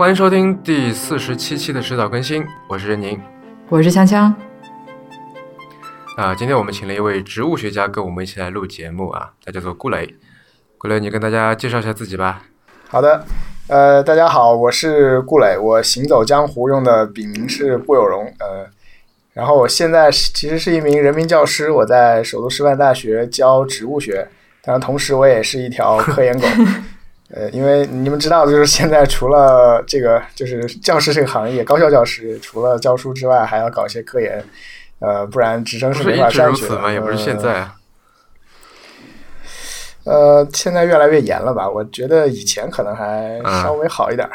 欢迎收听第四十七期的迟早更新，我是任宁，我是香香。啊，今天我们请了一位植物学家跟我们一起来录节目啊，他叫做顾磊。顾磊，你跟大家介绍一下自己吧。好的，呃，大家好，我是顾磊，我行走江湖用的笔名是顾有容，呃，然后我现在其实是一名人民教师，我在首都师范大学教植物学，当然同时我也是一条科研狗。呃，因为你们知道，就是现在除了这个，就是教师这个行业，高校教师除了教书之外，还要搞一些科研，呃，不然职称是没法上去的。也不是现在啊。呃，现在越来越严了吧？我觉得以前可能还稍微好一点。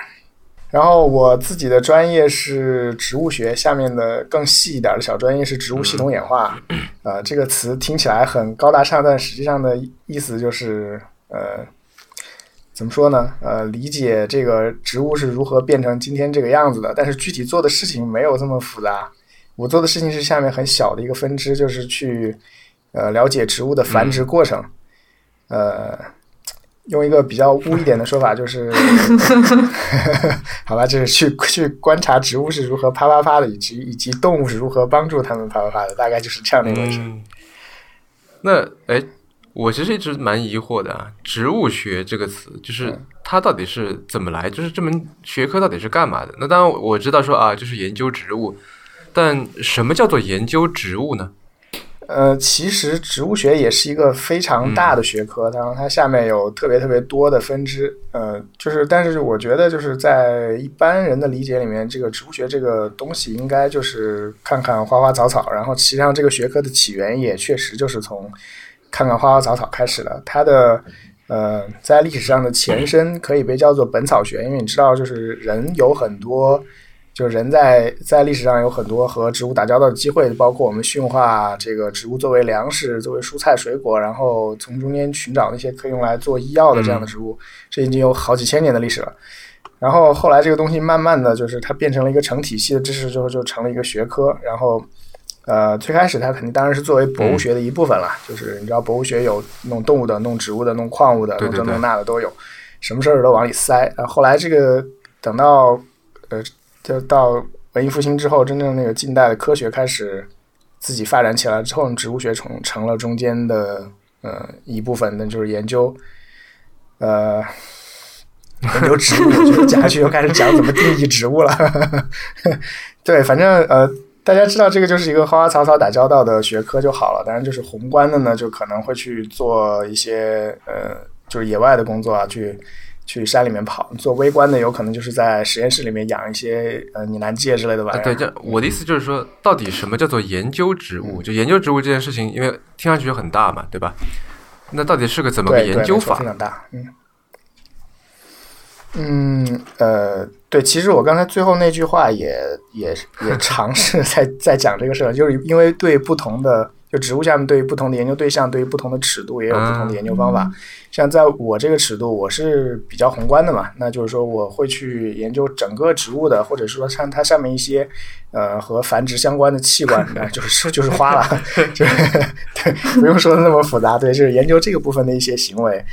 然后我自己的专业是植物学，下面的更细一点的小专业是植物系统演化。呃，这个词听起来很高大上，但实际上的意思就是呃。怎么说呢？呃，理解这个植物是如何变成今天这个样子的，但是具体做的事情没有这么复杂。我做的事情是下面很小的一个分支，就是去呃了解植物的繁殖过程。呃，用一个比较污一点的说法，就是 好吧，就是去去观察植物是如何啪啪啪的，以及以及动物是如何帮助它们啪啪啪的，大概就是这样的一回事。那哎。我其实一直蛮疑惑的啊，植物学这个词，就是它到底是怎么来？就是这门学科到底是干嘛的？那当然我知道说啊，就是研究植物，但什么叫做研究植物呢？呃，其实植物学也是一个非常大的学科，然后它下面有特别特别多的分支。呃，就是但是我觉得就是在一般人的理解里面，这个植物学这个东西应该就是看看花花草草，然后实际上这个学科的起源也确实就是从。看看花花草草开始了，它的呃，在历史上的前身可以被叫做本草学，因为你知道，就是人有很多，就是人在在历史上有很多和植物打交道的机会，包括我们驯化这个植物作为粮食、作为蔬菜水果，然后从中间寻找那些可以用来做医药的这样的植物，这已经有好几千年的历史了。然后后来这个东西慢慢的就是它变成了一个成体系的知识之后，就成了一个学科，然后。呃，最开始它肯定当然是作为博物学的一部分了，就是你知道博物学有弄动物的、弄植物的、弄矿物的、弄这弄那的都有，什么事儿都往里塞。然后后来这个等到呃，就到文艺复兴之后，真正那个近代的科学开始自己发展起来之后，植物学成成了中间的呃一部分，那就是研究呃研究植物，就是讲下去又开始讲怎么定义植物了。对，反正呃。大家知道这个就是一个花花草草打交道的学科就好了。当然，就是宏观的呢，就可能会去做一些呃，就是野外的工作啊，去去山里面跑；做微观的，有可能就是在实验室里面养一些呃拟南芥之类的玩意儿。对，这我的意思就是说，到底什么叫做研究植物？就研究植物这件事情，因为听上去很大嘛，对吧？那到底是个怎么个研究法？非常大，嗯。嗯，呃，对，其实我刚才最后那句话也也也 尝试在在讲这个事儿，就是因为对不同的就植物下面对于不同的研究对象，对于不同的尺度也有不同的研究方法。像在我这个尺度，我是比较宏观的嘛，那就是说我会去研究整个植物的，或者说像它上面一些呃和繁殖相关的器官，就是就是花了，就是对，不用说的那么复杂，对，就是研究这个部分的一些行为。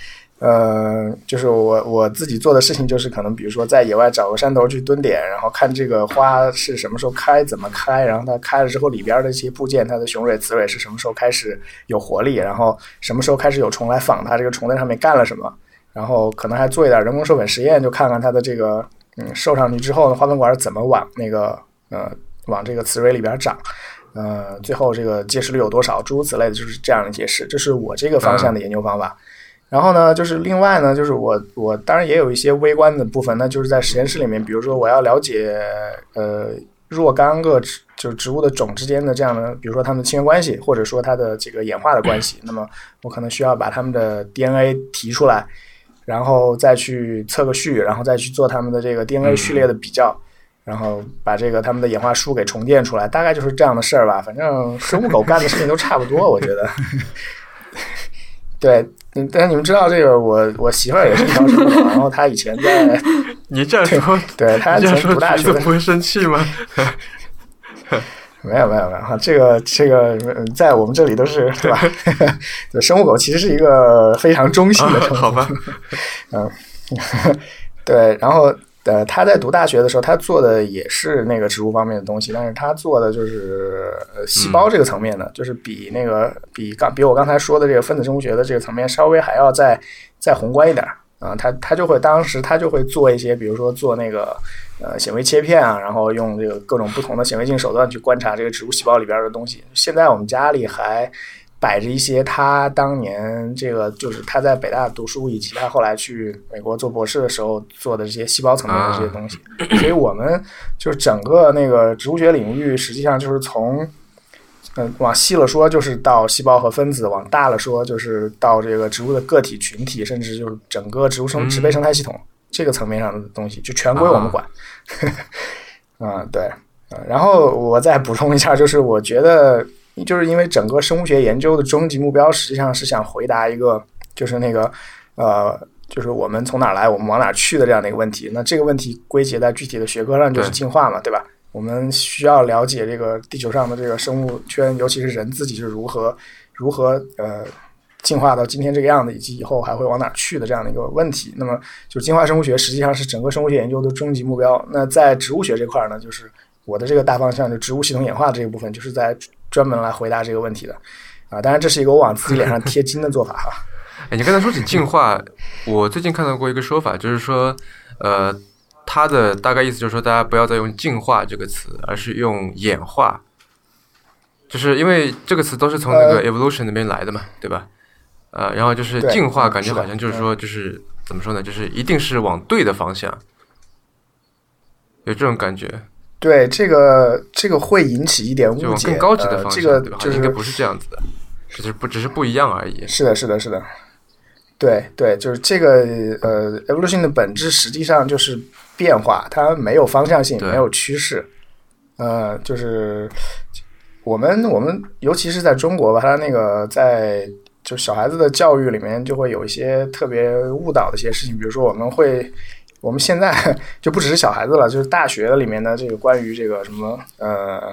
呃，就是我我自己做的事情，就是可能比如说在野外找个山头去蹲点，然后看这个花是什么时候开，怎么开，然后它开了之后里边的一些部件，它的雄蕊、雌蕊是什么时候开始有活力，然后什么时候开始有虫来访它，这个虫在上面干了什么，然后可能还做一点人工授粉实验，就看看它的这个嗯授上去之后呢，花粉管怎么往那个呃往这个雌蕊里边长，呃最后这个结实率有多少，诸如此类的，就是这样的解释，这是我这个方向的研究方法。然后呢，就是另外呢，就是我我当然也有一些微观的部分，那就是在实验室里面，比如说我要了解呃若干个植就是植物的种之间的这样的，比如说它们的亲缘关系，或者说它的这个演化的关系，那么我可能需要把它们的 DNA 提出来，然后再去测个序，然后再去做它们的这个 DNA 序列的比较，然后把这个它们的演化书给重建出来，大概就是这样的事儿吧。反正生物狗干的事情都差不多，我觉得。对。嗯，但是你们知道这个，我我媳妇儿也是一条狗，然后她以前在 你这样说，对她以前读大学不会生气吗？没有没有没有哈，这个这个在我们这里都是对吧？生物狗其实是一个非常中性的称呼，好吧？嗯，对，然后呃，他在读大学的时候，他做的也是那个植物方面的东西，但是他做的就是呃细胞这个层面的，就是比那个比刚比我刚才说的这个分子生物学的这个层面稍微还要再再宏观一点啊。他他就会当时他就会做一些，比如说做那个呃显微切片啊，然后用这个各种不同的显微镜手段去观察这个植物细胞里边的东西。现在我们家里还。摆着一些他当年这个就是他在北大读书，以及他后来去美国做博士的时候做的这些细胞层面的这些东西，所以我们就是整个那个植物学领域，实际上就是从嗯往细了说，就是到细胞和分子；往大了说，就是到这个植物的个体群体，甚至就是整个植物生植被生态系统这个层面上的东西，就全归我们管。嗯，对，然后我再补充一下，就是我觉得。就是因为整个生物学研究的终极目标实际上是想回答一个，就是那个，呃，就是我们从哪来，我们往哪去的这样的一个问题。那这个问题归结在具体的学科上，就是进化嘛，对吧？我们需要了解这个地球上的这个生物圈，尤其是人自己是如何如何呃进化到今天这个样子，以及以后还会往哪去的这样的一个问题。那么，就是进化生物学实际上是整个生物学研究的终极目标。那在植物学这块呢，就是我的这个大方向，就植物系统演化这一部分，就是在。专门来回答这个问题的，啊，当然这是一个我往自己脸上贴金的做法哈。哎，你刚才说起进化，我最近看到过一个说法，就是说，呃，它的大概意思就是说，大家不要再用进化这个词，而是用演化，就是因为这个词都是从那个 evolution 那边来的嘛，对吧？呃，然后就是进化，感觉好像就是说，就是怎么说呢？就是一定是往对的方向，有这种感觉。对这个，这个会引起一点误解。更高级的方向，这个就是应该不是这样子的，只是不只是不一样而已。是的，是的，是的。对对，就是这个呃，evolution 的本质实际上就是变化，它没有方向性，没有趋势。呃，就是我们我们尤其是在中国吧，它那个在就小孩子的教育里面就会有一些特别误导的一些事情，比如说我们会。我们现在 就不只是小孩子了，就是大学里面的这个关于这个什么呃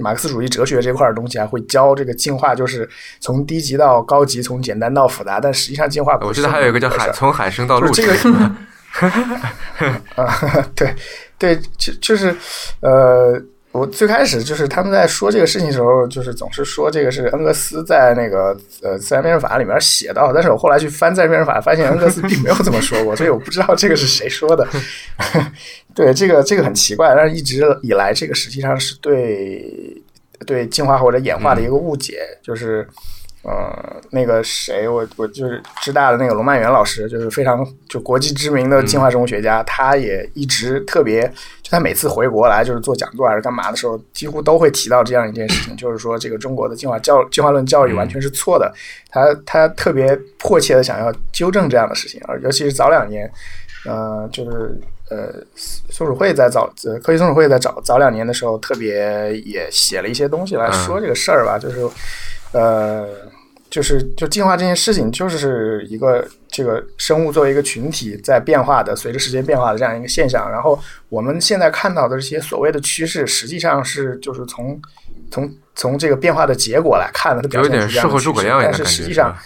马克思主义哲学这块的东西，啊会教这个进化，就是从低级到高级，从简单到复杂。但实际上进化，我记得还有一个叫海从海生到陆这个 啊，对对，就就是呃。我最开始就是他们在说这个事情的时候，就是总是说这个是恩格斯在那个呃自然辩证法里面写到，但是我后来去翻自然辩证法，发现恩格斯并没有这么说过，所以我不知道这个是谁说的。对，这个这个很奇怪，但是一直以来这个实际上是对对进化或者演化的一个误解，就是。呃，那个谁，我我就是知大的那个龙曼元老师，就是非常就国际知名的进化生物学家，他也一直特别，就他每次回国来就是做讲座还是干嘛的时候，几乎都会提到这样一件事情，就是说这个中国的进化教进化论教育完全是错的，他他特别迫切的想要纠正这样的事情，而尤其是早两年，呃，就是呃松鼠会在早呃科学松鼠会在早早两年的时候，特别也写了一些东西来说这个事儿吧，就是呃。就是就进化这件事情，就是一个这个生物作为一个群体在变化的，随着时间变化的这样一个现象。然后我们现在看到的这些所谓的趋势，实际上是就是从从从这个变化的结果来看的，它表现是这样的趋势。但是实际上，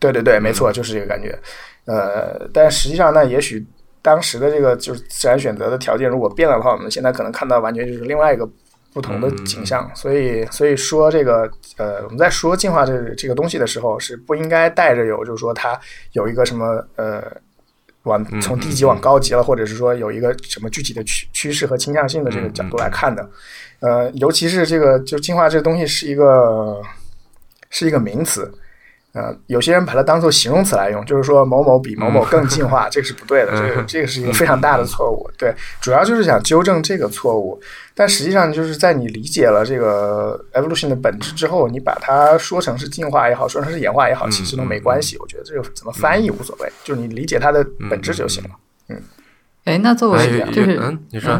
对对对，没错，就是这个感觉。呃，但实际上呢，也许当时的这个就是自然选择的条件如果变了的话，我们现在可能看到完全就是另外一个。不同的景象，所以所以说这个呃，我们在说进化这这个东西的时候，是不应该带着有就是说它有一个什么呃，往从低级往高级了，或者是说有一个什么具体的趋趋势和倾向性的这个角度来看的，呃，尤其是这个就进化这个东西是一个是一个名词。呃，有些人把它当做形容词来用，就是说某某比某某更进化，这个是不对的，这个这个是一个非常大的错误。对，主要就是想纠正这个错误。但实际上，就是在你理解了这个 evolution 的本质之后，你把它说成是进化也好，说成是演化也好，其实都没关系。我觉得这个怎么翻译无所谓，就是你理解它的本质就行了。嗯。哎，那作为就是嗯，你说。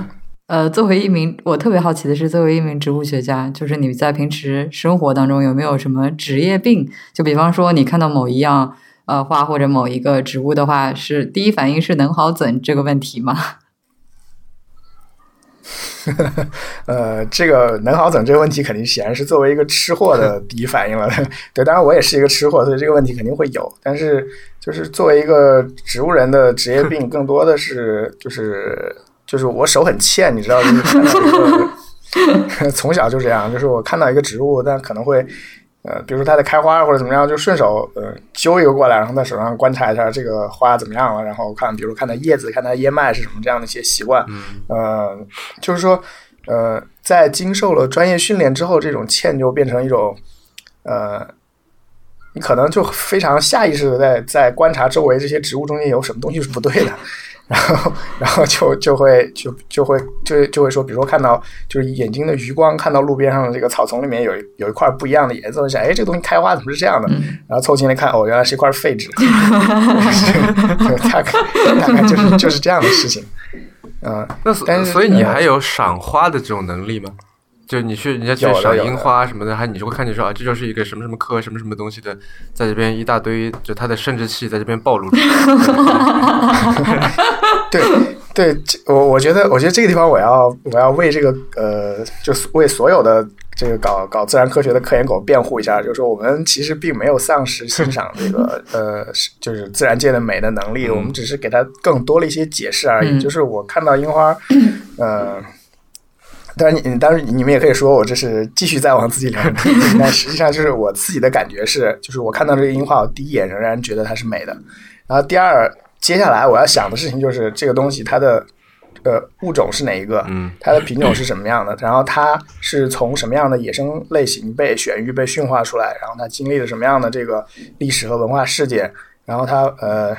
呃，作为一名，我特别好奇的是，作为一名植物学家，就是你在平时生活当中有没有什么职业病？就比方说，你看到某一样呃花或者某一个植物的话，是第一反应是能好怎这个问题吗？呃，这个能好整这个问题，肯定显然是作为一个吃货的第一反应了。对，当然我也是一个吃货，所以这个问题肯定会有。但是，就是作为一个植物人的职业病，更多的是就是就是我手很欠，你知道，就是看到一个 从小就这样，就是我看到一个植物，但可能会。呃，比如说它在开花或者怎么样，就顺手呃揪一个过来，然后在手上观察一下这个花怎么样了，然后看，比如看它叶子，看它叶脉是什么这样的一些习惯。呃，就是说，呃，在经受了专业训练之后，这种欠就变成一种，呃，你可能就非常下意识的在在观察周围这些植物中间有什么东西是不对的。然后，然后就就会就就会就就会说，比如说看到就是眼睛的余光看到路边上的这个草丛里面有有一块不一样的颜色，我想，哎，这个东西开花怎么是这样的？然后凑近来看，哦，原来是一块废纸。大概 大概就是就是这样的事情。嗯，那但是所以你还有赏花的这种能力吗？就你去人家去赏樱花什么的，还你就会看见说啊，这就是一个什么什么科什么什么东西的，在这边一大堆，就他的生殖器在这边暴露出来。对对，我我觉得，我觉得这个地方我要我要为这个呃，就是为所有的这个搞搞自然科学的科研狗辩护一下，就是说我们其实并没有丧失欣赏这个呃，就是自然界的美的能力，我们只是给它更多了一些解释而已。就是我看到樱花，呃。当然，你当然你们也可以说我这是继续在往自己聊，但实际上就是我自己的感觉是，就是我看到这个樱花，我第一眼仍然觉得它是美的。然后第二，接下来我要想的事情就是这个东西它的呃物种是哪一个，嗯，它的品种是什么样的，然后它是从什么样的野生类型被选育、被驯化出来，然后它经历了什么样的这个历史和文化事件，然后它呃。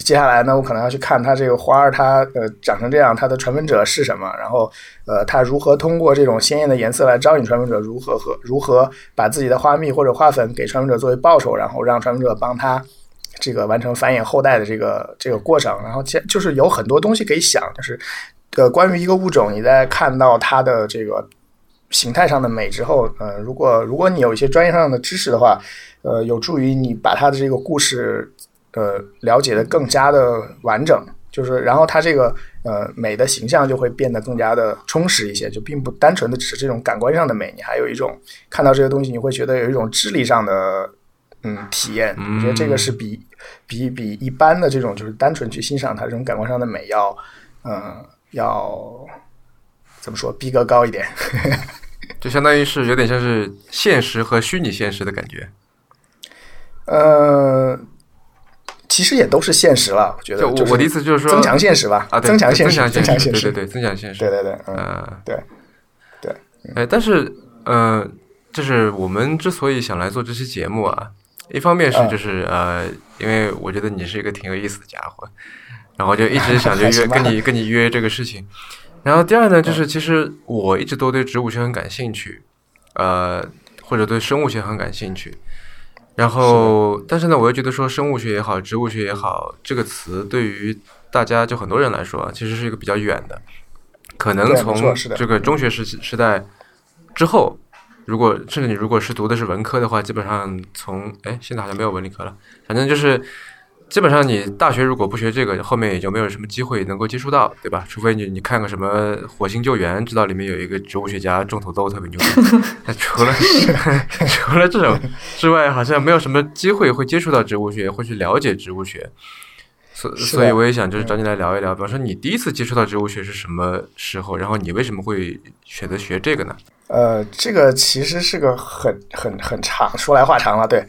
接下来呢，我可能要去看它这个花儿，它呃长成这样，它的传粉者是什么？然后呃，它如何通过这种鲜艳的颜色来招引传粉者？如何和如何把自己的花蜜或者花粉给传粉者作为报酬？然后让传粉者帮他这个完成繁衍后代的这个这个过程？然后就就是有很多东西可以想，就是呃，关于一个物种，你在看到它的这个形态上的美之后，呃，如果如果你有一些专业上的知识的话，呃，有助于你把它的这个故事。呃，了解的更加的完整，就是然后它这个呃美的形象就会变得更加的充实一些，就并不单纯的只是这种感官上的美，你还有一种看到这些东西，你会觉得有一种智力上的嗯体验。我觉得这个是比比比一般的这种就是单纯去欣赏它这种感官上的美要嗯要怎么说逼格高一点，就相当于是有点像是现实和虚拟现实的感觉。呃。其实也都是现实了，我觉得。我我的意思就是说，增强现实吧，啊，增强现实，增强现实，对对对，增强现实，对对对，嗯，对对。哎，但是，呃，就是我们之所以想来做这期节目啊，一方面是就是呃，因为我觉得你是一个挺有意思的家伙，然后就一直想着 约跟你跟你约这个事情。然后第二呢，就是其实我一直都对植物学很感兴趣，呃，或者对生物学很感兴趣。然后，但是呢，我又觉得说生物学也好，植物学也好，这个词对于大家就很多人来说，其实是一个比较远的。可能从这个中学时时代之后，如果甚至你如果是读的是文科的话，基本上从哎，现在好像没有文理科了，反正就是。基本上你大学如果不学这个，后面也就没有什么机会能够接触到，对吧？除非你你看个什么火星救援，知道里面有一个植物学家种土豆特别牛。那除了除了这种之外，好像没有什么机会会接触到植物学，会去了解植物学。所所以我也想就是找你来聊一聊，比方说你第一次接触到植物学是什么时候？然后你为什么会选择学这个呢？呃，这个其实是个很很很长，说来话长了。对，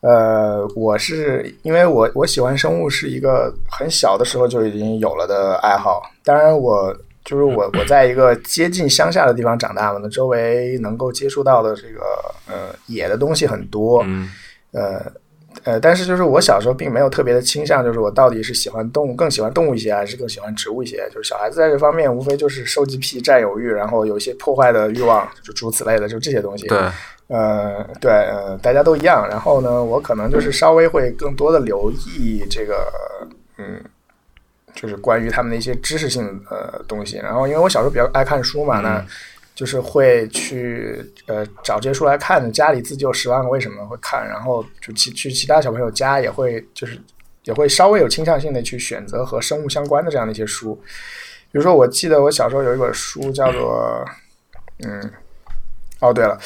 呃，我是因为我我喜欢生物是一个很小的时候就已经有了的爱好。当然，我就是我我在一个接近乡下的地方长大嘛，那周围能够接触到的这个呃野的东西很多，呃。呃，但是就是我小时候并没有特别的倾向，就是我到底是喜欢动物更喜欢动物一些，还是更喜欢植物一些？就是小孩子在这方面无非就是收集癖、占有欲，然后有一些破坏的欲望，就诸如此类的，就这些东西。对，呃，对，呃，大家都一样。然后呢，我可能就是稍微会更多的留意这个，嗯，就是关于他们的一些知识性呃东西。然后，因为我小时候比较爱看书嘛，那。就是会去呃找这些书来看，家里自救十万个为什么会看，然后就去去其他小朋友家也会就是也会稍微有倾向性的去选择和生物相关的这样的一些书，比如说，我记得我小时候有一本书叫做，嗯，哦对了，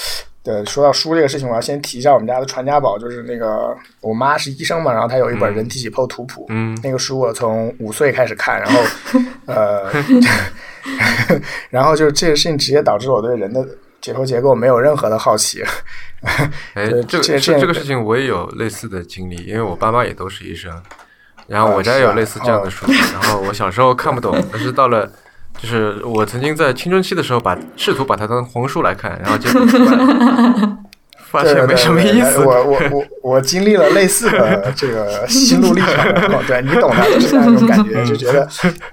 对，说到书这个事情，我要先提一下我们家的传家宝，就是那个我妈是医生嘛，然后她有一本人体解剖图谱，嗯那个书我从五岁开始看，然后 呃，然后就是这个事情直接导致我对人的解剖结构没有任何的好奇。哎对，这个这这个事情我也有类似的经历，因为我爸妈也都是医生，然后我家也有类似这样的书，然后我小时候看不懂，但是到了。就是我曾经在青春期的时候把试图把它当红书来看，然后结果出来 发现没什么意思。我我我我经历了类似的 这个心路历程，对你懂的，就是那种感觉，就觉得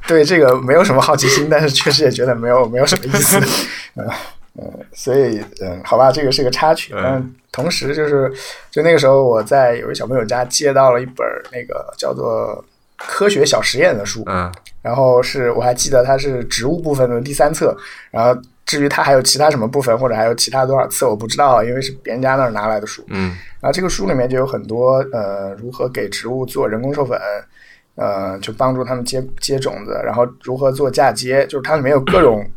对这个没有什么好奇心，但是确实也觉得没有没有什么意思，嗯嗯，所以嗯，好吧，这个是个插曲，嗯。但同时就是就那个时候我在有一小朋友家借到了一本那个叫做《科学小实验》的书，嗯然后是我还记得它是植物部分的第三册，然后至于它还有其他什么部分或者还有其他多少册我不知道，因为是别人家那儿拿来的书。嗯。然后这个书里面就有很多呃如何给植物做人工授粉，呃就帮助他们接接种子，然后如何做嫁接，就是它里面有各种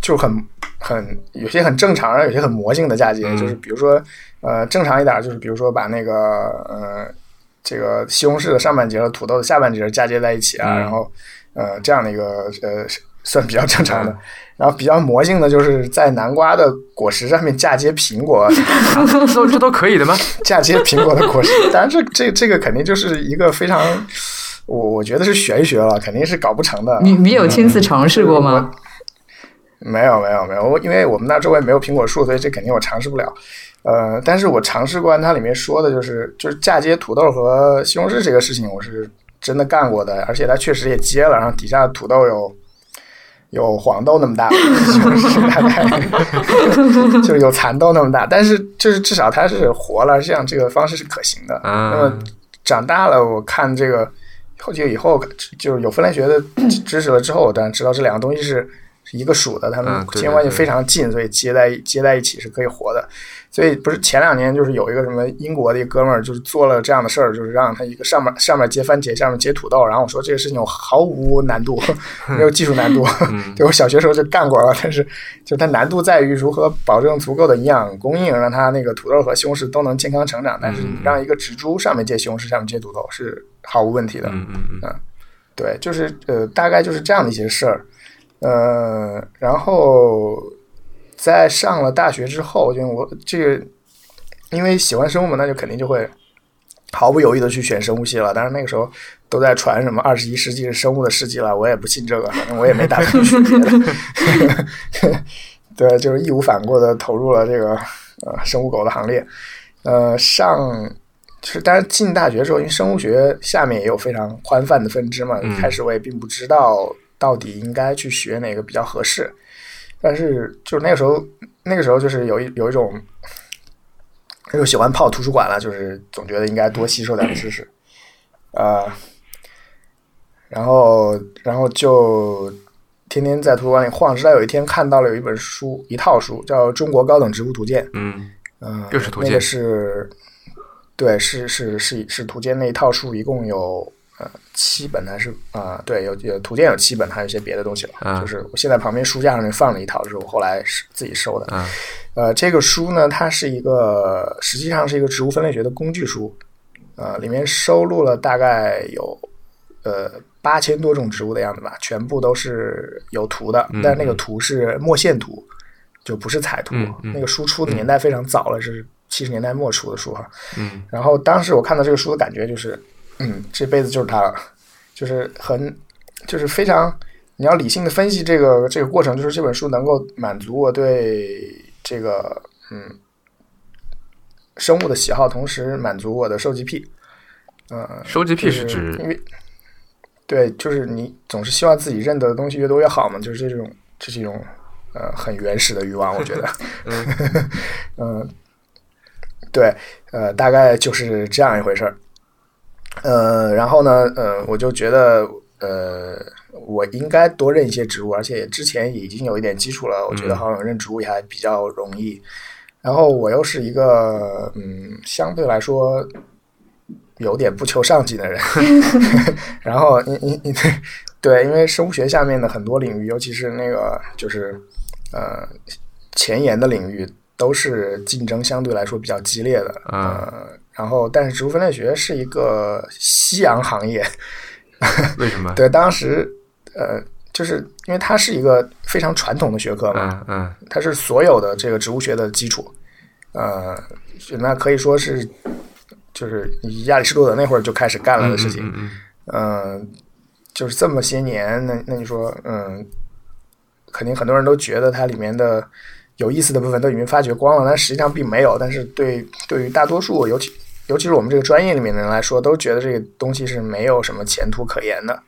就很很有些很正常，然后有些很魔性的嫁接，嗯。就是比如说呃正常一点就是比如说把那个呃这个西红柿的上半截和土豆的下半截嫁接在一起啊，嗯。然后呃这样的一个呃算比较正常的嗯。然后比较魔性的就是在南瓜的果实上面嫁接苹果，这都可以的吗？嫁接苹果的果实。当然这，这这个肯定就是一个非常，我我觉得是玄学了，肯定是搞不成的。你你有亲自尝试过吗？没有没有没有，我因为我们那周围没有苹果树，所以这肯定我尝试不了。呃，但是我尝试过，它里面说的就是就是嫁接土豆和西红柿这个事情，我是真的干过的，而且他确实也接了，然后底下土豆有有黄豆那么大，就是大概就是有蚕豆那么大，但是就是至少它是活了，这样这个方式是可行的。啊那么长大了，我看这个后就以后就是有分类学的知识了之后，我当然知道这两个东西是是一个属的，它们亲缘关系非常近，所以接在接在一起是可以活的。所以不是前两年就是有一个什么英国的一个哥们儿，就是做了这样的事儿，就是让他一个上面上面结番茄，下面结土豆，然后我说这个事情我毫无难度，没有技术难度，嗯 对我小学时候就干过了，但是就它难度在于如何保证足够的营养供应，让它那个土豆和西红柿都能健康成长。但是你让一个植株上面结西红柿，下面结土豆是毫无问题的。嗯嗯嗯对，就是呃，大概就是这样的一些事儿。呃，然后在上了大学之后，就我这个因为喜欢生物嘛，那就肯定就会毫不犹豫的去选生物系了。但是那个时候都在传什么二十一世纪是生物的世纪了，我也不信这个，反正我也没打算学别的。对，就是义无反顾的投入了这个呃生物狗的行列。呃，上就是，当然进大学的时候，因为生物学下面也有非常宽泛的分支嘛，开始我也并不知道到底应该去学哪个比较合适。但是就是那个时候，那个时候就是有一有一种，又喜欢泡图书馆了，就是总觉得应该多吸收点知识，呃，然后然后就天天在图书馆里晃，直到有一天看到了有一本书，一套书叫《中国高等植物图鉴》，嗯嗯，又是图鉴那个是，对，是是是是图鉴那一套书，一共有呃七本还是啊、对，有有图鉴有七本，还有一些别的东西了。啊就是我现在旁边书架上面放了一套，是我后来是自己收的。啊呃，这个书呢，它是一个实际上是一个植物分类学的工具书，呃，里面收录了大概有呃八千多种植物的样子吧，全部都是有图的，嗯但是那个图是墨线图，就不是彩图。嗯嗯那个书出的年代非常早了，是七十年代末出的书哈。嗯然后当时我看到这个书的感觉就是，嗯，这辈子就是他了，就是很，就是非常，你要理性的分析这个这个过程，就是这本书能够满足我对这个嗯生物的喜好，同时满足我的收集癖。呃，收集癖就是指因为对，就是你总是希望自己认得的东西越多越好嘛，就是这种这是一种呃很原始的欲望，我觉得。嗯，对，呃，大概就是这样一回事儿。呃，然后呢，呃，我就觉得，呃，我应该多认一些植物，而且之前已经有一点基础了，我觉得嗯好像认植物也还比较容易。然后我又是一个，嗯，相对来说有点不求上进的人。然后你你你对，因为生物学下面的很多领域，尤其是那个就是呃前沿的领域，都是竞争相对来说比较激烈的。呃，然后但是植物分类学是一个夕阳行业，为什么？对，当时呃，就是因为它是一个非常传统的学科嘛，嗯嗯，它是所有的这个植物学的基础，呃，那可以说是就是亚里士多德那会儿就开始干了的事情，嗯，就是这么些年，那那你说，嗯，肯定很多人都觉得它里面的有意思的部分都已经发掘光了，但实际上并没有。但是对对于大多数，尤其尤其是我们这个专业里面的人来说，都觉得这个东西是没有什么前途可言的。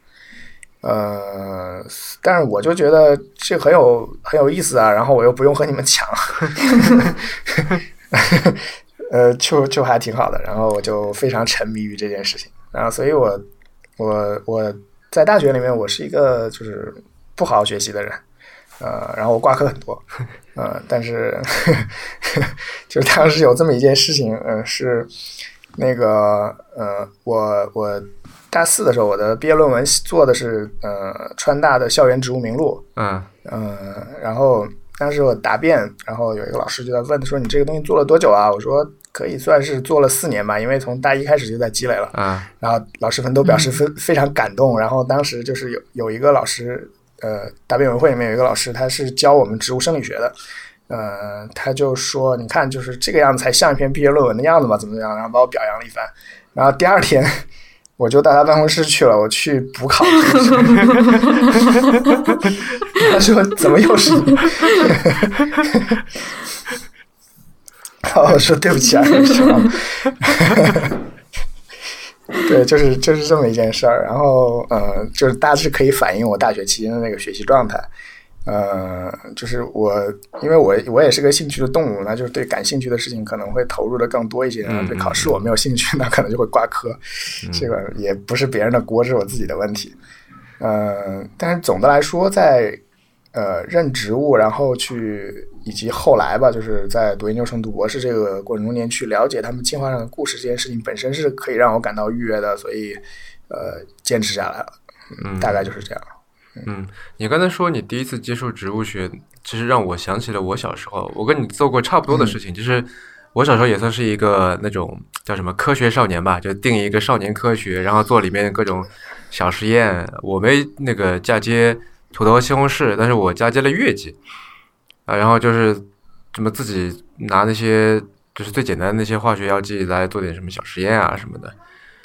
呃，但是我就觉得这很有很有意思啊，然后我又不用和你们抢，呃，就就还挺好的。然后我就非常沉迷于这件事情，然后所以我我我在大学里面我是一个就是不好好学习的人，呃，然后我挂科很多，呃，但是 就是当时有这么一件事情，呃，是那个呃，我我。大四的时候，我的毕业论文做的是呃川大的校园植物名录。嗯嗯，然后当时我答辩，然后有一个老师就在问，说你这个东西做了多久啊？我说可以算是做了四年吧，因为从大一开始就在积累了。嗯，然后老师们都表示非非常感动。然后当时就是有有一个老师，呃，答辩委员会里面有一个老师，他是教我们植物生理学的。呃，他就说，你看，就是这个样子才像一篇毕业论文的样子嘛，怎么怎么样？然后把我表扬了一番。然后第二天。我就到他办公室去了，我去补考。他说：“怎么又是你？” 然后我说：“对不起啊，对不起啊对不起啊。”对，就是就是这么一件事儿。然后呃，就是大致可以反映我大学期间的那个学习状态。呃，就是我，因为我我也是个兴趣的动物，那就是对感兴趣的事情可能会投入的更多一些。对考试我没有兴趣，那可能就会挂科。这个也不是别人的锅，是我自己的问题。呃，但是总的来说，在呃认职务，然后去以及后来吧，就是在读研究生、读博士这个过程中间去了解他们进化上的故事，这件事情本身是可以让我感到愉悦的，所以呃坚持下来了。嗯，大概就是这样。嗯，你刚才说你第一次接触植物学，其实让我想起了我小时候，我跟你做过差不多的事情，就是我小时候也算是一个那种叫什么科学少年吧，就定一个少年科学，然后做里面各种小实验。我没那个嫁接土豆和西红柿，但是我嫁接了月季啊，然后就是怎么自己拿那些就是最简单的那些化学药剂来做点什么小实验啊什么的，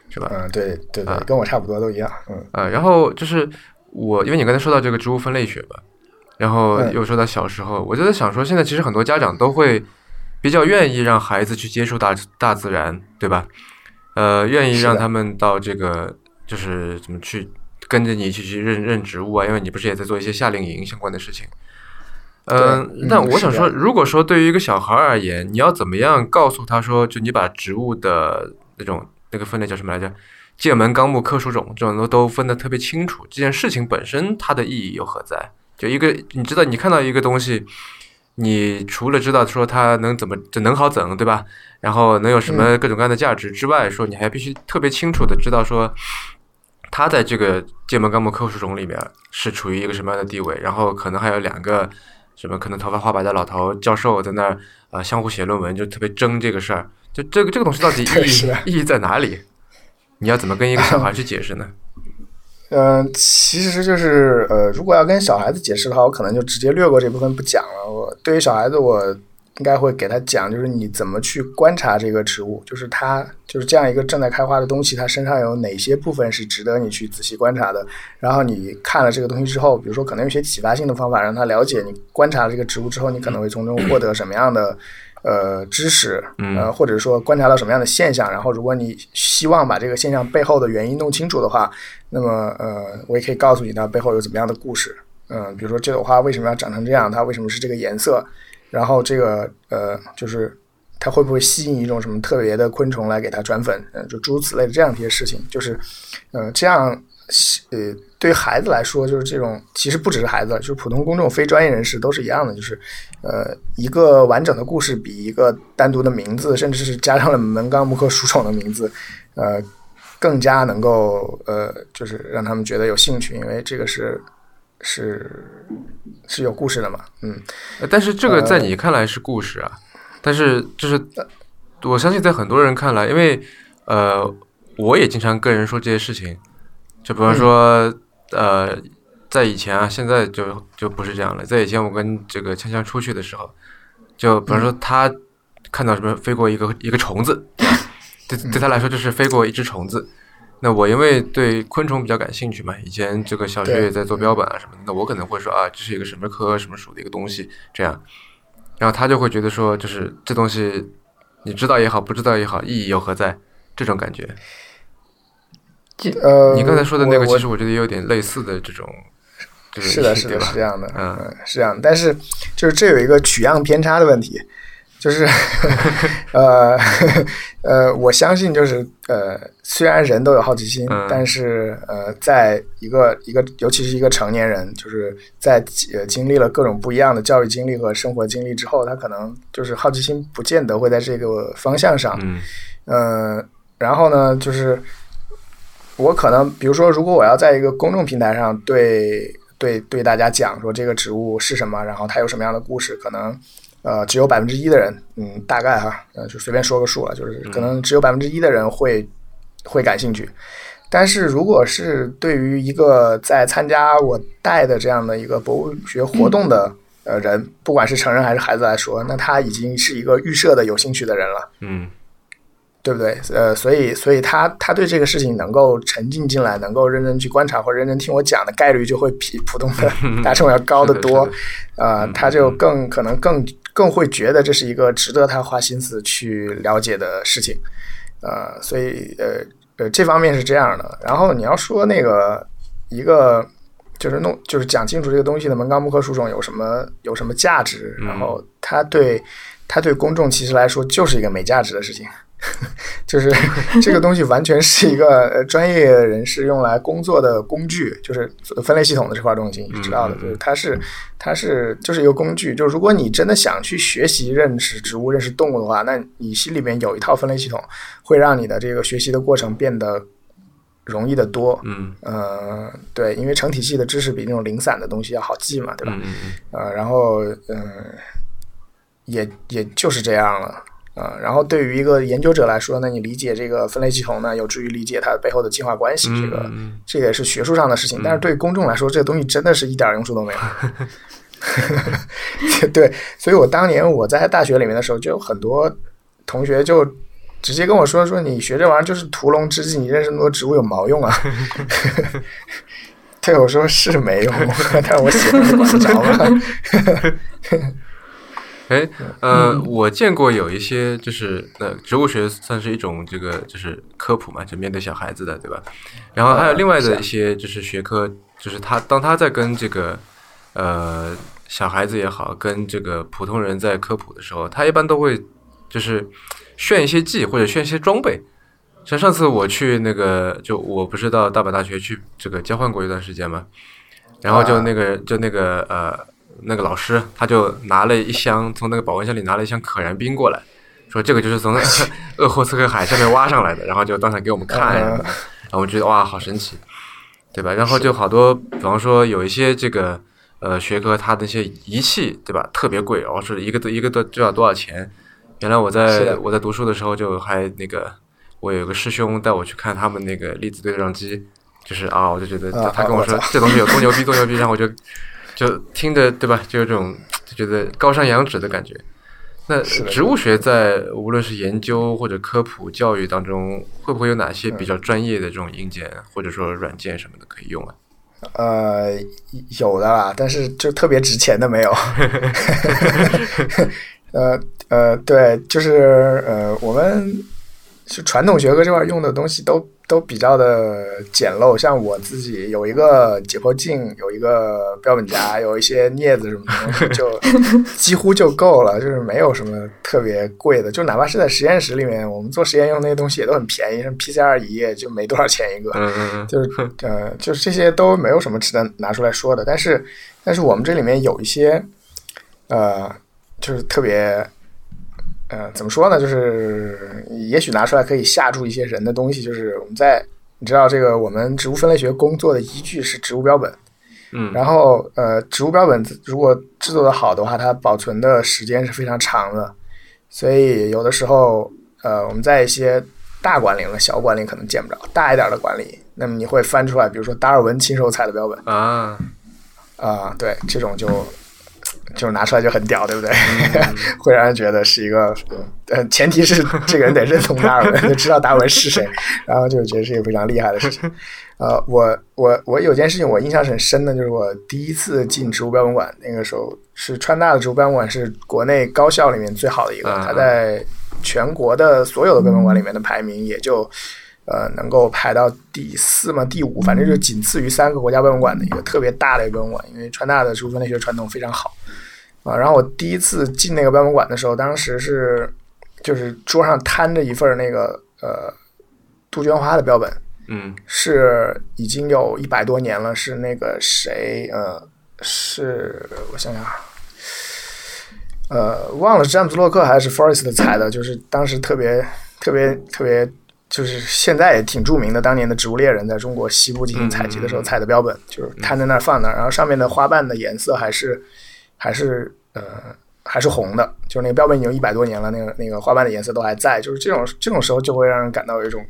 是吧？嗯，对对对，跟我差不多都一样。嗯啊，然后就是。我因为你刚才说到这个植物分类学吧，然后又说到小时候，我就在想说，现在其实很多家长都会比较愿意让孩子去接触大大自然，对吧？呃，愿意让他们到这个就是怎么去跟着你一起去认认植物啊？因为你不是也在做一些夏令营相关的事情。嗯，那我想说，如果说对于一个小孩而言，你要怎么样告诉他说，就你把植物的那种那个分类叫什么来着？界门纲目科属种这种都都分得特别清楚，这件事情本身它的意义又何在？就一个你知道，你看到一个东西，你除了知道说它能怎么就能好整，对吧？然后能有什么各种各样的价值之外，说你还必须特别清楚的知道说，它在这个界门纲目科属种里面是处于一个什么样的地位，然后可能还有两个什么可能头发花白的老头教授在那儿啊相互写论文，就特别争这个事儿，就这个这个东西到底意义意义在哪里？你要怎么跟一个小孩去解释呢？嗯，其实就是呃，如果要跟小孩子解释的话，我可能就直接略过这部分不讲了。我对于小孩子，我应该会给他讲，就是你怎么去观察这个植物，就是它就是这样一个正在开花的东西，它身上有哪些部分是值得你去仔细观察的。然后你看了这个东西之后，比如说可能有些启发性的方法，让他了解你观察了这个植物之后，你可能会从中获得什么样的。呃，知识，呃，或者说观察到什么样的现象，然后如果你希望把这个现象背后的原因弄清楚的话，那么呃，我也可以告诉你它背后有怎么样的故事，嗯，比如说这朵花为什么要长成这样，它为什么是这个颜色，然后这个呃，就是它会不会吸引一种什么特别的昆虫来给它转粉，嗯，就诸如此类的这样一些事情，就是呃，这样。呃，对于孩子来说，就是这种，其实不只是孩子，就是普通公众、非专业人士都是一样的，就是，呃，一个完整的故事比一个单独的名字，甚至是加上了门纲目科属种的名字，呃，更加能够呃，就是让他们觉得有兴趣，因为这个是是是有故事的嘛，嗯。但是这个在你看来是故事啊，但是就是我相信在很多人看来，因为呃，我也经常跟人说这些事情，就比方说呃，在以前啊，现在就就不是这样了。在以前我跟这个锵锵出去的时候，就比方说他看到什么飞过一个一个虫子。对对他来说就是飞过一只虫子，那我因为对昆虫比较感兴趣嘛，以前这个小学也在做标本啊什么的，那我可能会说啊，这是一个什么科什么属的一个东西这样，然后他就会觉得说，就是这东西你知道也好，不知道也好，意义又何在？这种感觉。呃，你刚才说的那个，其实我觉得也有点类似的这种，是的，是的，是这样的，嗯，是这样，但是就是这有一个取样偏差的问题。就是，呃，呃，我相信就是呃，虽然人都有好奇心，但是呃，在一个一个，尤其是一个成年人，就是在呃经历了各种不一样的教育经历和生活经历之后，他可能就是好奇心不见得会在这个方向上。嗯，然后呢，就是我可能比如说，如果我要在一个公众平台上对对对大家讲说这个植物是什么，然后它有什么样的故事，可能。呃，只有百分之一的人，嗯，大概哈，呃，就随便说个数了，就是可能只有百分之一的人会会感兴趣。但是如果是对于一个在参加我带的这样的一个博物学活动的呃人，不管是成人还是孩子来说，那他已经是一个预设的有兴趣的人了，嗯，对不对？呃，所以所以他他对这个事情能够沉浸进来，能够认真去观察或认真听我讲的概率就会比普通的 大众要高得多，啊，他就更可能更。更会觉得这是一个值得他花心思去了解的事情，呃，所以呃呃这方面是这样的。然后你要说那个一个就是弄就是讲清楚这个东西的门纲目科属种有什么有什么价值，然后他对他对公众其实来说就是一个没价值的事情。就是这个东西完全是一个专业人士用来工作的工具，就是分类系统的这块东西，你知道的。就是它是它是就是一个工具。就如果你真的想去学习认识植物、认识动物的话，那你心里面有一套分类系统，会让你的这个学习的过程变得容易的多。嗯呃，对，因为成体系的知识比那种零散的东西要好记嘛，对吧？嗯嗯呃，然后嗯，也也就是这样了。啊，然后对于一个研究者来说呢，你理解这个分类系统呢，有助于理解它背后的进化关系。这个，这个也是学术上的事情。但是对公众来说，这个东西真的是一点用处都没有。对，所以我当年我在大学里面的时候，就有很多同学就直接跟我说：“说你学这玩意儿就是屠龙之计，你认识那么多植物有毛用啊？” 对，我说是没用，但是我喜欢管得着吗？哎，呃，我见过有一些，就是呃，植物学算是一种这个就是科普嘛，就面对小孩子的，对吧？然后还有另外的一些就是学科，就是他当他在跟这个呃小孩子也好，跟这个普通人在科普的时候，他一般都会就是炫一些技或者炫一些装备。像上次我去那个，就我不是到大阪大学去这个交换过一段时间嘛，然后就那个就那个呃。那个老师他就拿了一箱，从那个保温箱里拿了一箱可燃冰过来，说这个就是从 鄂霍次克海下面挖上来的，然后就当场给我们看，然后我觉得哇，好神奇，对吧？然后就好多，比方说有一些这个呃学科，它那些仪器，对吧？特别贵，然后，是一个都一个都就要多少钱？原来我在我在读书的时候就还那个，我有个师兄带我去看他们那个粒子对撞机，就是啊，我就觉得他跟我说这东西有多牛逼多牛逼，然后我就。就听着对吧？就有种就觉得高山仰止的感觉。那植物学在无论是研究或者科普教育当中，会不会有哪些比较专业的这种硬件或者说软件什么的可以用啊？呃，有的啦，但是就特别值钱的没有。呃呃，对，就是呃，我们是传统学科这块用的东西都。都比较的简陋，像我自己有一个解剖镜，有一个标本夹，有一些镊子什么的，就 几乎就够了，就是没有什么特别贵的。就哪怕是在实验室里面，我们做实验用那些东西也都很便宜，像 PCR 仪就没多少钱一个，就是呃，就是这些都没有什么值得拿出来说的。但是，但是我们这里面有一些呃，就是特别呃，怎么说呢？就是也许拿出来可以吓住一些人的东西，就是我们在你知道这个我们植物分类学工作的依据是植物标本，嗯，然后呃，植物标本如果制作的好的话，它保存的时间是非常长的，所以有的时候呃，我们在一些大管理了小管理可能见不着，大一点的管理，那么你会翻出来，比如说达尔文亲手采的标本啊，啊、对，这种就就拿出来就很屌，对不对？会让人觉得是一个，呃，前提是这个人得认同达尔文，就 知道达尔文是谁，然后就觉得是一个非常厉害的事情。呃，我我我有件事情我印象很深的，就是我第一次进植物标本馆，那个时候是川大的植物标本馆是国内高校里面最好的一个，啊它在全国的所有的标本馆里面的排名也就。呃，能够排到第四嘛，第五，反正就仅次于三个国家标本馆的一个特别大的一个博物馆，因为川大的植物分类学传统非常好啊。然后我第一次进那个标本馆的时候，当时是就是桌上摊着一份那个呃杜鹃花的标本，嗯是已经有一百多年了，是那个谁呃，是我想想啊，呃，忘了是詹姆斯洛克还是 Forrest 采的，就是当时特别特别特别，就是现在也挺著名的，当年的植物猎人在中国西部进行采集的时候采的标本，就是摊在那儿放那儿，然后上面的花瓣的颜色还是还是呃还是红的，就是那个标本已经一百多年了，那个那个花瓣的颜色都还在，就是这种这种时候就会让人感到有一种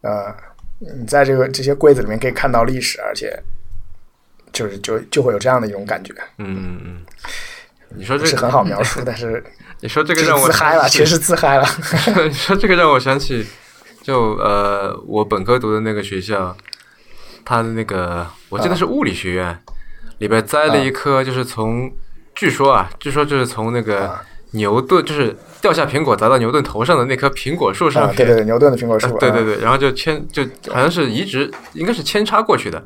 呃，你在这个这些柜子里面可以看到历史，而且就是就就会有这样的一种感觉，嗯嗯嗯，你说这个很好描述，但是 你说这个让我自嗨了，确实自嗨了。你说这个让我想起，就呃，我本科读的那个学校，它的那个我记得是物理学院，里边栽了一棵，就是从据说啊，据说就是从那个啊。牛顿，就是掉下苹果砸到牛顿头上的那棵苹果树上对对对，牛顿的苹果树，啊对对对，然后就牵就好像是移植，应该是扦插过去的，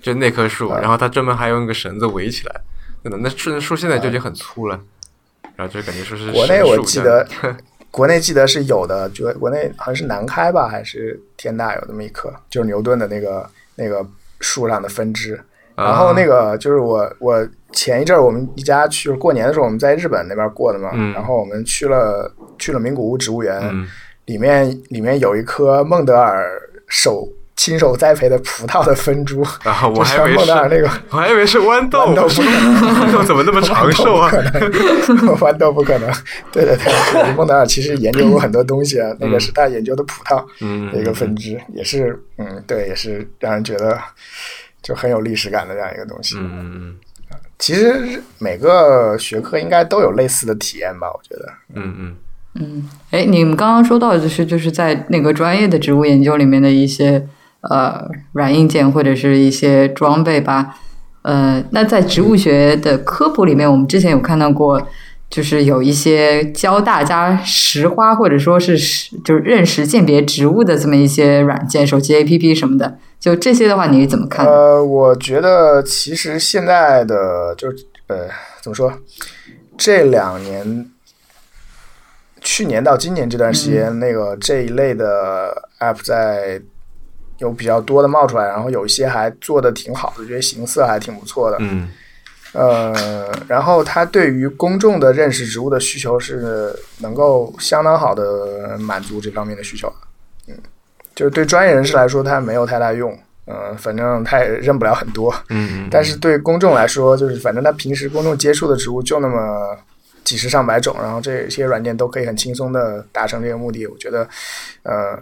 就那棵树，啊。然后他专门还用一个绳子围起来，真的，那树树现在就已经很粗了，然后就感觉说是国内我记得，国内记得是有的，就国内好像是南开吧，还是天大有那么一棵，就是牛顿的那个那个树上的分支。然后那个个就是我我前一阵儿我们一家去过年的时候，我们在日本那边过的嘛，嗯。然后我们去了去了名古屋植物园，嗯。里面里面有一棵孟德尔手亲手栽培的葡萄的分株，啊，我就是还以为是孟德尔那个我还以为是豌豆，豌豆不可豌豆 怎么那么长寿啊？豌豆不可能，对对对，孟德尔其实研究过很多东西啊，那个是他研究的葡萄一个分支，也是嗯，对，也是让人觉得就很有历史感的这样一个东西。嗯嗯嗯其实每个学科应该都有类似的体验吧，我觉得。嗯嗯嗯，哎，你们刚刚说到的就是就是在那个专业的植物研究里面的一些呃软硬件或者是一些装备吧。呃，那在植物学的科普里面，我们之前有看到过，就是有一些教大家识花或者说是识就是认识鉴别植物的这么一些软件、手机 APP 什么的。就这些的话，你怎么看？呃，我觉得其实现在的就是呃，怎么说？这两年，去年到今年这段时间，那个这一类的 app 在有比较多的冒出来，然后有一些还做的挺好的，觉得形色还挺不错的。嗯呃，然后它对于公众的认识植物的需求是能够相当好的满足这方面的需求的。嗯，就是对专业人士来说，它没有太大用。嗯、反正他也认不了很多。嗯，但是对公众来说，就是反正他平时公众接触的植物就那么几十上百种，然后这些软件都可以很轻松的达成这个目的，我觉得，呃，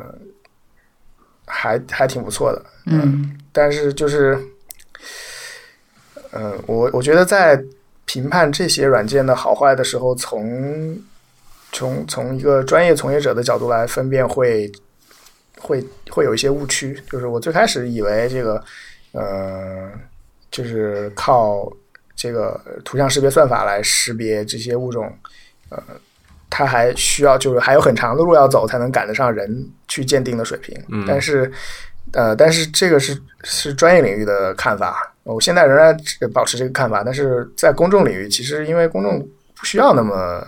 还还挺不错的。嗯但是就是，嗯、我我觉得在评判这些软件的好坏的时候，从从从一个专业从业者的角度来分辨会，会会有一些误区。就是我最开始以为这个，呃，就是靠这个图像识别算法来识别这些物种，呃，它还需要就是还有很长的路要走才能赶得上人去鉴定的水平。嗯但是，呃，但是这个是是专业领域的看法，我现在仍然保持这个看法。但是在公众领域，其实因为公众不需要那么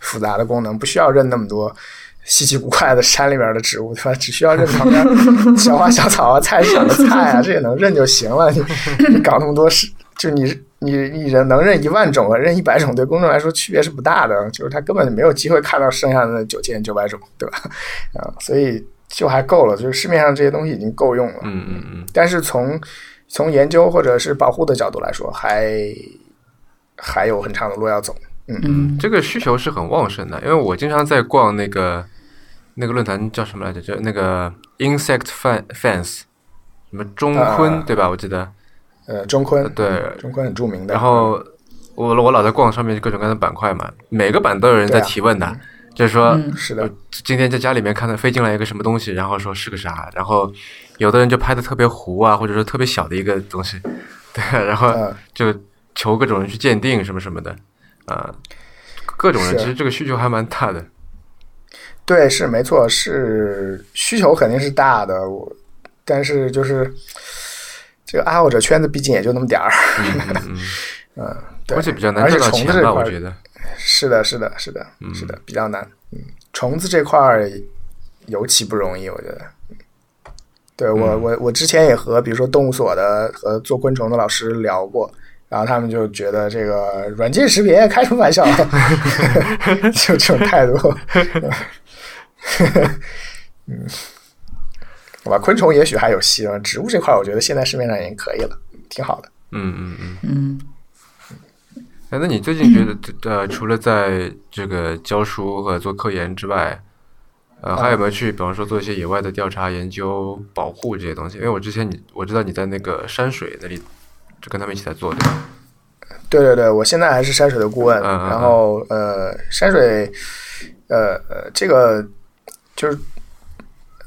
复杂的功能，不需要认那么多稀奇古怪的山里边的植物，对吧？只需要认旁边 小花小草啊、菜市场的菜啊，这也能认就行了。你 你搞那么多是就你你你人能认一万种和认一百种，对公众来说区别是不大的，就是他根本没有机会看到剩下的九千九百种，对吧？啊，所以就还够了，就是市面上这些东西已经够用了。嗯嗯嗯。但是从从研究或者是保护的角度来说，还还有很长的路要走。嗯嗯，这个需求是很旺盛的，因为我经常在逛那个那个论坛叫什么来着？就那个 Insect Fan Fans，什么中坤对吧？我记得。呃，中坤对，中坤很著名的。然后我我老在逛上面各种各样的板块嘛，每个板都有人在提问的，就是说，是的，今天在家里面看到飞进来一个什么东西，然后说是个啥，然后有的人就拍的特别糊啊，或者说特别小的一个东西，对，然后就求各种人去鉴定什么什么的，啊，各种人其实这个需求还蛮大的。对，是没错，是需求肯定是大的，我但是就是。这个爱好者圈子毕竟也就那么点儿，嗯，对，而且比较难挣到钱吧？我觉得是的，是的，是的，是的，比较难。嗯，虫子这块儿尤其不容易，我觉得。对我，我我之前也和比如说动物所的和做昆虫的老师聊过，然后他们就觉得这个软件识别开什么玩笑，就这种态度。嗯。好吧，昆虫也许还有希望，植物这块我觉得现在市面上已经可以了，挺好的。嗯嗯嗯嗯。哎，那你最近觉得，呃，除了在这个教书和做科研之外，呃，还有没有去，比方说做一些野外的调查、研究、保护这些东西？因为我之前你我知道你在那个山水那里，就跟他们一起在做，对吧？对对对，我现在还是山水的顾问。然后呃，山水，呃呃，这个就是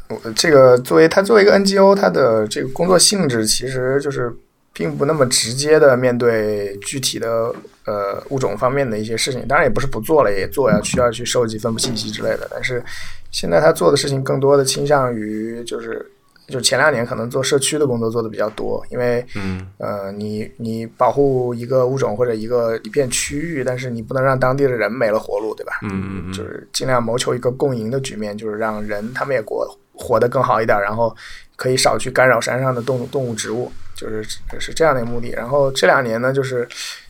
我。这个作为他作为一个 NGO，他的这个工作性质其实就是并不那么直接的面对具体的呃物种方面的一些事情。当然也不是不做了，也做呀，需要去收集分布信息之类的。但是现在他做的事情更多的倾向于就是就前两年可能做社区的工作做的比较多，因为嗯呃你你保护一个物种或者一个一片区域，但是你不能让当地的人没了活路，对吧？嗯嗯就是尽量谋求一个共赢的局面，就是让人他们也过。活得更好一点，然后可以少去干扰山上的动动物植物，就是是这样的目的。然后这两年呢，就是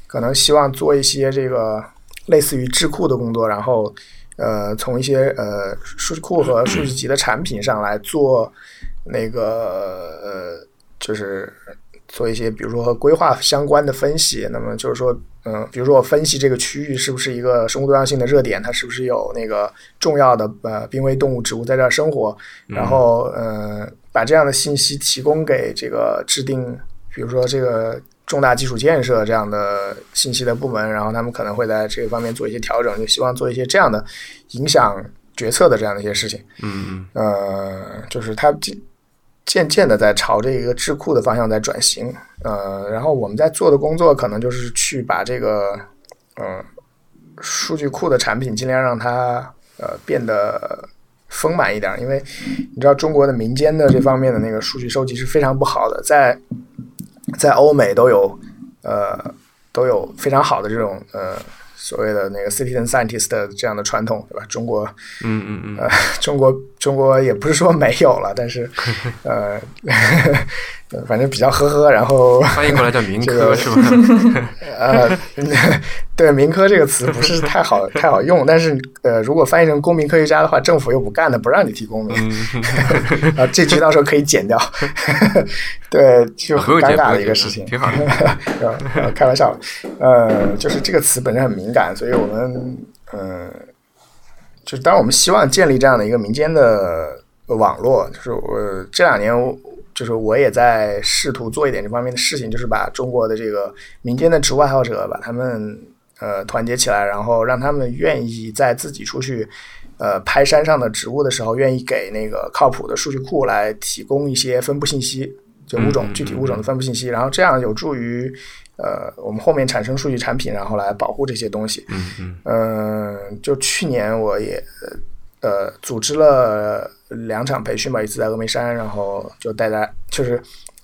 可能希望做一些这个类似于智库的工作，然后呃，从一些呃数据库和数据集的产品上来做那个呃，就是做一些比如说和规划相关的分析。那么就是说。嗯，比如说我分析这个区域是不是一个生物多样性的热点，它是不是有那个重要的呃濒危动物植物在这儿生活，然后嗯，把这样的信息提供给这个制定，比如说这个重大基础建设这样的信息的部门，然后他们可能会在这个方面做一些调整，就希望做一些这样的影响决策的这样的一些事情。嗯嗯，呃，就是它。渐渐的在朝这个智库的方向在转型，呃，然后我们在做的工作可能就是去把这个，嗯，数据库的产品尽量让它呃变得丰满一点，因为你知道中国的民间的这方面的那个数据收集是非常不好的，在在欧美都有呃都有非常好的这种呃。所谓的那个 citizen scientist 的这样的传统，对吧？中国，嗯嗯嗯，呃，中国中国也不是说没有了，但是，呃。反正比较呵呵，然后 翻译过来叫民科是吧？呃，对，民科这个词不是太好太好用，但是呃，如果翻译成公民科学家的话，政府又不干的，不让你提公民，啊，这句到时候可以剪掉。对，就很尴尬的一个事情，挺好的。开玩笑，呃，就是这个词本身很敏感，所以我们嗯，就是当我们希望建立这样的一个民间的网络，就是我这两年。就是我也在试图做一点这方面的事情，就是把中国的这个民间的植物爱好者，把他们呃团结起来，然后让他们愿意在自己出去呃拍山上的植物的时候，愿意给那个靠谱的数据库来提供一些分布信息，就物种具体物种的分布信息，然后这样有助于呃我们后面产生数据产品，然后来保护这些东西。嗯就去年我也呃组织了。两场培训吧，一次在峨眉山，然后就带大家，就是，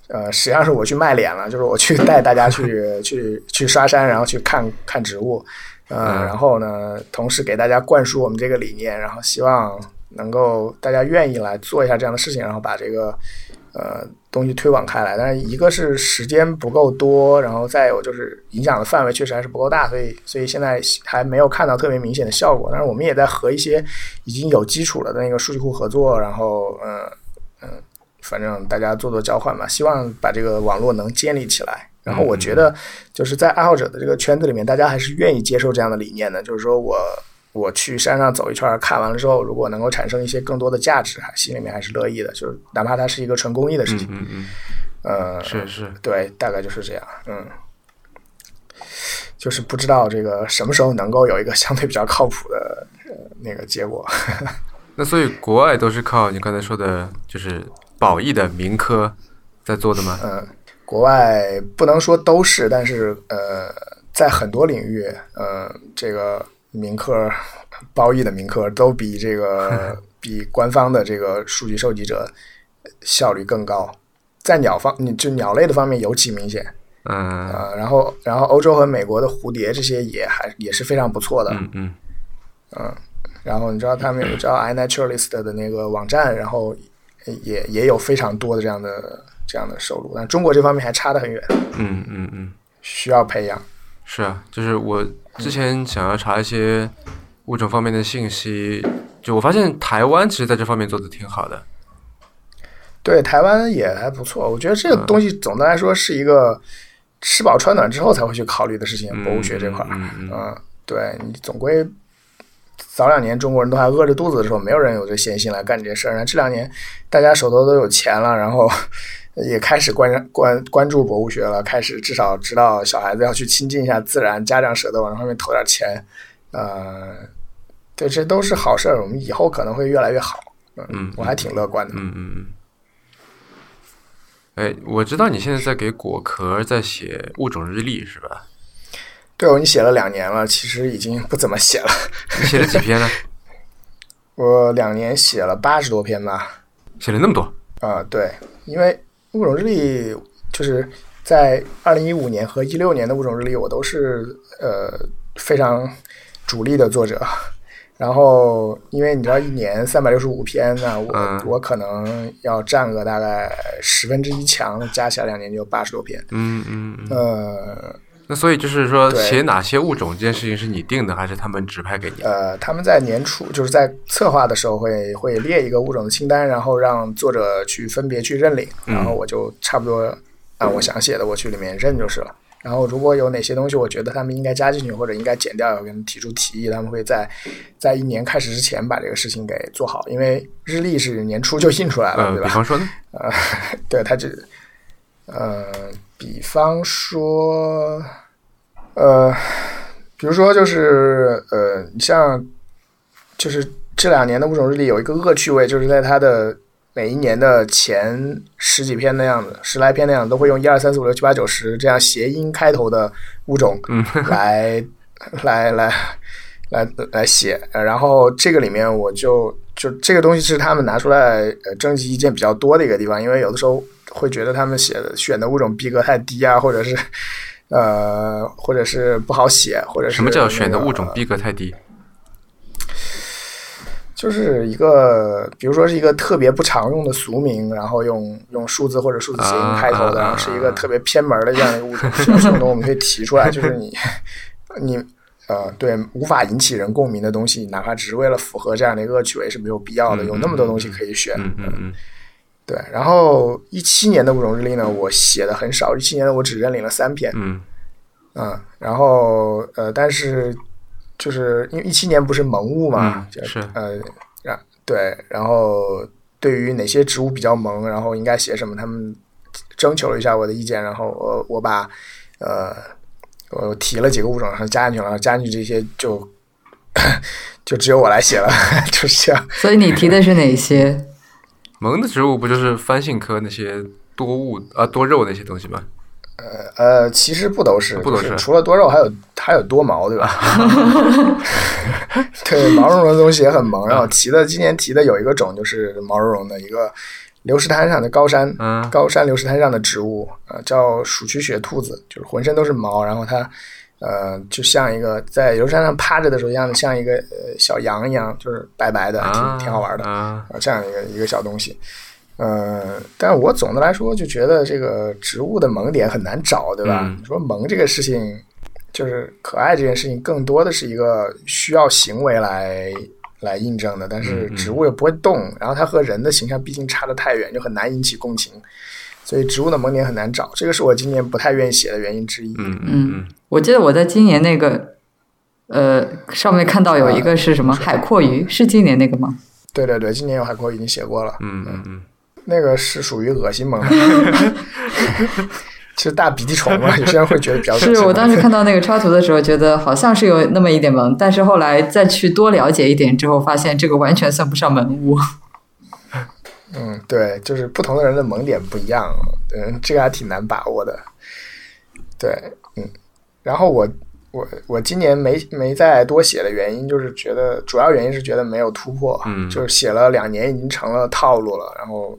呃，实际上是我去卖脸了，就是我去带大家去 去去刷山，然后去看看植物，呃，然后呢，同时给大家灌输我们这个理念，然后希望能够大家愿意来做一下这样的事情，然后把这个呃东西推广开来。但是一个是时间不够多，然后再有就是影响的范围确实还是不够大，所以所以现在还没有看到特别明显的效果。但是我们也在和一些已经有基础了的那个数据库合作，然后嗯嗯，反正大家做做交换吧，希望把这个网络能建立起来。然后我觉得就是在爱好者的这个圈子里面，大家还是愿意接受这样的理念的，就是说我。我去山上走一圈，看完了之后，如果能够产生一些更多的价值，心里面还是乐意的。就是哪怕它是一个纯公益的事情，嗯嗯，呃，是是，对，大概就是这样，嗯，就是不知道这个什么时候能够有一个 相对比较靠谱的那个结果。那所以国外都是靠你刚才说的，就是保益的民科在做的吗？嗯，国外不能说都是，但是呃，在很多领域，呃，这个。民科、褒义的民科都比这个 比官方的这个数据收集者效率更高，在鸟方，你就鸟类的方面尤其明显。嗯啊，然后然后欧洲和美国的蝴蝶这些也还也是非常不错的。嗯嗯嗯，然后你知道他们有叫 iNaturalist 的那个网站，然后也也有非常多的这样的这样的收入，但中国这方面还差得很远。嗯嗯嗯，需要培养。是啊，就是我之前想要查一些物种方面的信息，就我发现台湾其实在这方面做的挺好的。对，台湾也还不错。我觉得这个东西总的来说是一个吃饱穿暖之后才会去考虑的事情。博物学这块儿，嗯，对你总归早两年中国人都还饿着肚子的时候，没有人有这闲心来干这些事儿。然后这两年大家手头都有钱了，然后。也开始关关关注博物学了，开始至少知道小孩子要去亲近一下自然，家长舍得往这上面投点钱，呃，对，这都是好事儿，我们以后可能会越来越好，嗯，我还挺乐观的，嗯嗯嗯。哎，我知道你现在在给果壳在写物种日历是吧？对，我你写了两年了，其实已经不怎么写了。你写了几篇呢？我两年写了八十多篇吧。写了那么多？啊，对，因为。物种日历就是在二零一五年和一六年的物种日历，我都是呃非常主力的作者。然后，因为你知道一年三百六十五篇，那我我可能要占个大概十分之一强，加起来两年就八十多篇。嗯嗯嗯。呃，那所以就是说，写哪些物种这件事情是你定的，还是他们指派给你？呃，他们在年初就是在策划的时候会会列一个物种的清单，然后让作者去分别去认领，然后我就差不多按我想写的我去里面认就是了。然后如果有哪些东西我觉得他们应该加进去或者应该减掉，我跟他们提出提议，他们会在在一年开始之前把这个事情给做好，因为日历是年初就印出来了，对吧？比方说呢？呃，对，他就呃，比方说，呃，比如说就是呃，你像就是这两年的物种日历有一个恶趣味，就是在它的。每一年的前十几篇那样子，十来篇那样，都会用一二三四五六七八九十这样谐音开头的物种来来来来来写。然后这个里面，我就就这个东西是他们拿出来呃征集意见比较多的一个地方，因为有的时候会觉得他们写的选的物种逼格太低啊，或者是 呃或者是不好写，或者是什么叫选的物种逼格太低？就是一个，比如说是一个特别不常用的俗名，然后用用数字或者数字谐音开头的，然后是一个特别偏门的这样的一个物种，这种东西我们可以提出来，就是你 你呃，对无法引起人共鸣的东西，哪怕只是为了符合这样的一个恶趣味是没有必要的，有那么多东西可以选。嗯嗯嗯。对，然后一七年的物种日历呢，我写的很少，一七年的我只认领了三篇。嗯。嗯，然后呃，但是。就是因为一七年不是萌物嘛，是呃，然对，然后对于哪些植物比较萌，然后应该写什么，他们征求了一下我的意见，然后我我把呃我提了几个物种，然后加进去了，加进去这些就 就只有我来写了，就是这样。所以你提的是哪些萌的植物？不就是番杏科那些多物啊多肉那些东西吗？呃呃，其实不都是，不都是，除了多肉，还有还有多毛，对吧？对，毛茸茸的东西也很萌。然后提的今年提的有一个种，就是毛茸茸的一个流石滩上的高山，高山流石滩上的植物，呃，叫鼠曲雪兔子，就是浑身都是毛，然后它呃，就像一个在游山上趴着的时候一样，像一个呃小羊一样，就是白白的，挺挺好玩的啊，这样一个一个小东西。呃，但我总的来说就觉得这个植物的萌点很难找，对吧？嗯你说萌这个事情，就是可爱这件事情，更多的是一个需要行为来来印证的。但是植物又不会动，然后它和人的形象毕竟差得太远，就很难引起共情。所以植物的萌点很难找，这个是我今年不太愿意写的原因之一。嗯嗯嗯，我记得我在今年那个呃上面看到有一个是什么海阔鱼，是今年那个吗？对对对，今年有海阔已经写过了，嗯嗯嗯，那个是属于恶心萌。其实大鼻涕虫嘛，有些人会觉得比较是我当时看到那个插图的时候，觉得好像是有那么一点萌，但是后来再去多了解一点之后，发现这个完全算不上萌物。嗯，对，就是不同的人的萌点不一样，嗯，这个还挺难把握的。对，嗯，然后我我我今年没没再多写的原因，就是觉得主要原因是觉得没有突破，嗯就是写了两年已经成了套路了，然后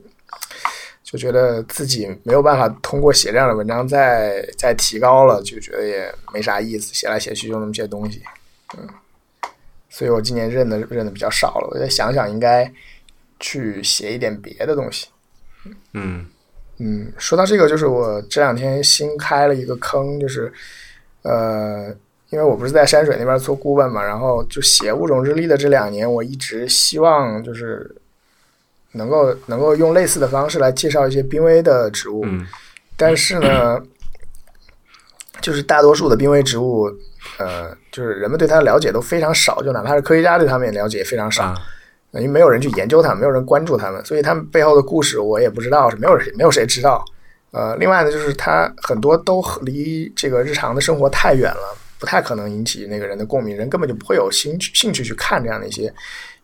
就觉得自己没有办法通过写这样的文章再再提高了，就觉得也没啥意思，写来写去就那么些东西，嗯，所以我今年认的认的比较少了，我再想想应该去写一点别的东西。嗯嗯，说到这个，就是我这两天新开了一个坑，就是呃，因为我不是在山水那边做顾问嘛，然后就写物种日历的这两年，我一直希望就是能够能够用类似的方式来介绍一些濒危的植物，嗯但是呢，就是大多数的濒危植物，呃，就是人们对它的了解都非常少，就哪怕是科学家对它们也了解非常少。啊因为没有人去研究它们，没有人关注他们，所以他们背后的故事我也不知道，是没有谁没有谁知道。呃，另外呢，就是它很多都离这个日常的生活太远了，不太可能引起那个人的共鸣，人根本就不会有兴趣兴趣去看这样的一些。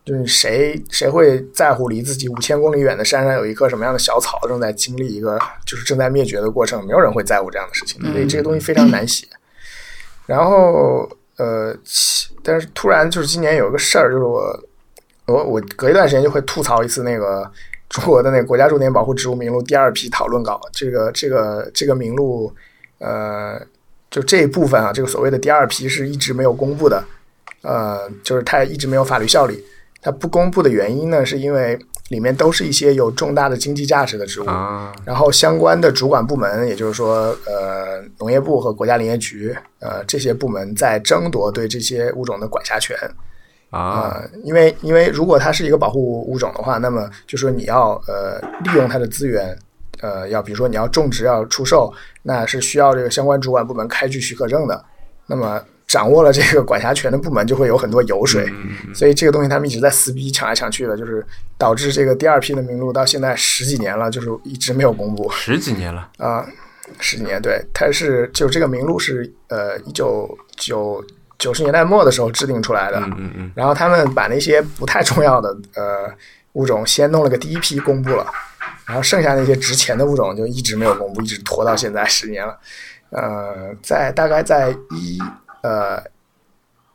就是谁谁会在乎离自己五千公里远的山上有一棵什么样的小草正在经历一个就是正在灭绝的过程？没有人会在乎这样的事情，所以这个东西非常难写。然后呃，其但是突然就是今年有一个事儿，就是我我我隔一段时间就会吐槽一次那个中国的那个国家重点保护植物名录第二批讨论稿，这个这个这个名录，呃，就这一部分啊，这个所谓的第二批是一直没有公布的，呃，就是它一直没有法律效力。它不公布的原因呢，是因为里面都是一些有重大的经济价值的植物，啊然后相关的主管部门，也就是说，呃，农业部和国家林业局，呃，这些部门在争夺对这些物种的管辖权。啊。啊、因为因为如果它是一个保护物种的话，那么就说你要呃利用它的资源，呃，要比如说你要种植要出售，那是需要这个相关主管部门开具许可证的。那么掌握了这个管辖权的部门就会有很多油水，嗯所以这个东西他们一直在撕逼抢来抢去的，就是导致这个第二批的名录到现在十几年了，就是一直没有公布。十几年了，啊，十几年，对，它是就这个名录是呃一九九九十年代末的时候制定出来的，嗯嗯嗯然后他们把那些不太重要的呃物种先弄了个第一批公布了，然后剩下那些值钱的物种就一直没有公布，一直拖到现在十年了。呃，在大概在一呃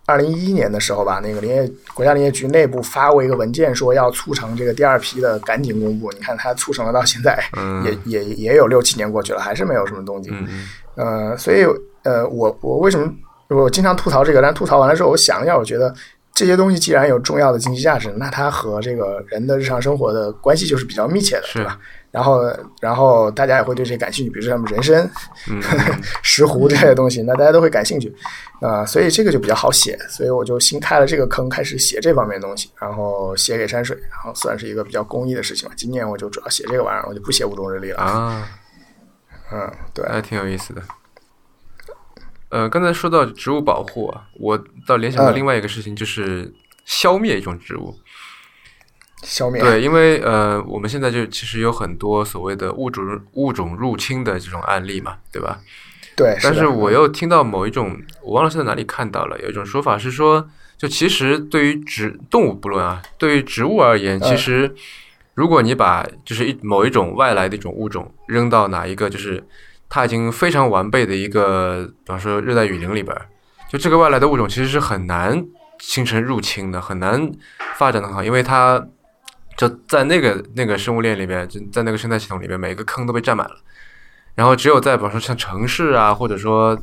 二零一一年的时候吧，那个林业国家林业局内部发过一个文件，说要促成这个第二批的赶紧公布。你看，它促成了到现在，嗯也也也有六七年过去了，还是没有什么动静。呃，所以呃，我我为什么我经常吐槽这个？但吐槽完了之后，我想了一下，我觉得这些东西既然有重要的经济价值，那它和这个人的日常生活的关系就是比较密切的，是对吧？然后，然后大家也会对这感兴趣，比如说什么人参、嗯石斛这些东西，那大家都会感兴趣，啊、所以这个就比较好写，所以我就新开了这个坑，开始写这方面的东西，然后写给山水，然后算是一个比较公益的事情吧。今年我就主要写这个玩意儿，我就不写五中日历了。啊，嗯，对，还挺有意思的。呃，刚才说到植物保护啊，我倒联想到嗯另外一个事情，就是消灭一种植物。消灭对，因为呃，我们现在就其实有很多所谓的物种物种入侵的这种案例嘛，对吧？对，但是我又听到某一种，我忘了是在哪里看到了，有一种说法是说，就其实对于植动物不论啊，对于植物而言，嗯其实如果你把就是一某一种外来的一种物种扔到哪一个就是它已经非常完备的一个，比方说热带雨林里边，就这个外来的物种其实是很难形成入侵的，很难发展的很好，因为它就在那个那个生物链里边，就在那个生态系统里边，每个坑都被占满了。然后只有在比方说像城市啊，或者说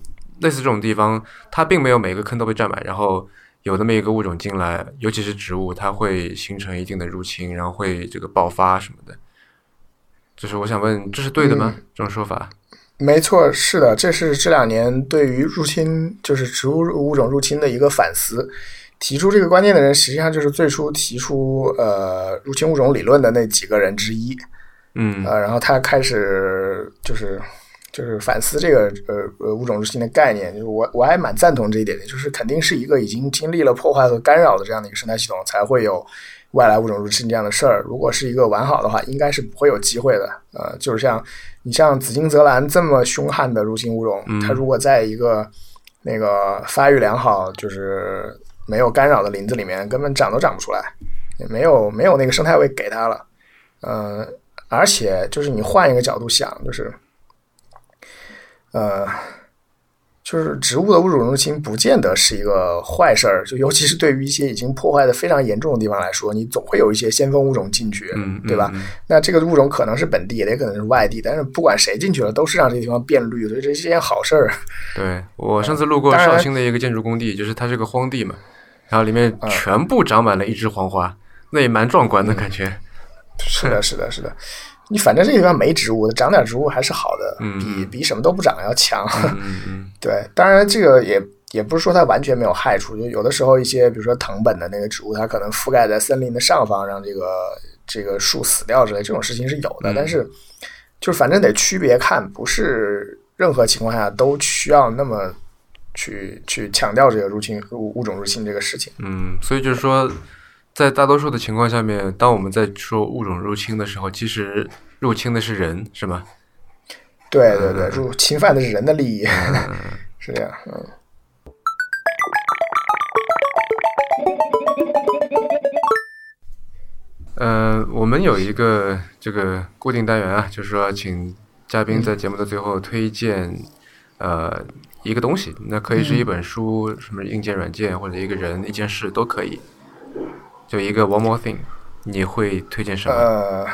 类似这种地方，它并没有每个坑都被占满，然后有那么一个物种进来，尤其是植物，它会形成一定的入侵，然后会这个爆发什么的。就是我想问，这是对的吗？这种说法？没错，是的，这是这两年对于入侵，就是植物物种入侵的一个反思。提出这个观念的人，实际上就是最初提出呃入侵物种理论的那几个人之一。嗯，呃，然后他开始就是就是反思这个呃呃物种入侵的概念。就是我我还蛮赞同这一点的，就是肯定是一个已经经历了破坏和干扰的这样的一个生态系统，才会有外来物种入侵这样的事儿。如果是一个完好的话，应该是不会有机会的。呃，就是像你像紫金泽兰这么凶悍的入侵物种，它如果在一个那个发育良好，就是没有干扰的林子里面，根本长都长不出来，也没有没有那个生态位给它了。嗯。而且，就是你换一个角度想，就是，呃，就是植物的物种入侵不见得是一个坏事儿，就尤其是对于一些已经破坏的非常严重的地方来说，你总会有一些先锋物种进去，对吧？那这个物种可能是本地，也可能是外地，但是不管谁进去了，都是让这个地方变绿，所以这是件好事儿。对我上次路过绍兴的一个建筑工地，就是它是个荒地嘛，然后里面全部长满了一枝黄花，那也蛮壮观的感觉。是的，是的，是的。你反正这个地方没植物，长点植物还是好的，比比什么都不长要强。对，当然这个也也不是说它完全没有害处，就有的时候一些比如说藤本的那个植物，它可能覆盖在森林的上方，让这个这个树死掉之类，这种事情是有的。但是就是反正得区别看，不是任何情况下都需要那么去去强调这个入侵物物种入侵这个事情。嗯，所以就是说。在大多数的情况下面，当我们在说物种入侵的时候，其实入侵的是人，是吗？对对对，入侵犯的是人的利益，是这样。嗯，呃，我们有一个这个固定单元啊，就是说，请嘉宾在节目的最后推荐呃一个东西，那可以是一本书、什么硬件、软件，或者一个人、一件事都可以。就一个 one more thing，你会推荐什么？呃，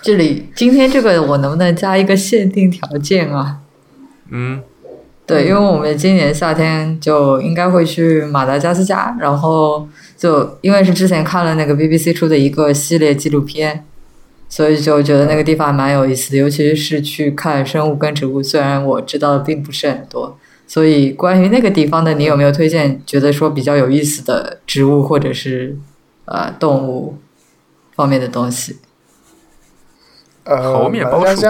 这里今天这个我能不能加一个限定条件啊？嗯，对，因为我们今年夏天就应该会去马达加斯加，然后就因为是之前看了那个 BBC 出的一个系列纪录片，所以就觉得那个地方蛮有意思的，尤其是去看生物跟植物。虽然我知道的并不是很多，所以关于那个地方的，你有没有推荐？觉得说比较有意思的植物或者是？呃，动物方面的东西。呃，猴面包树，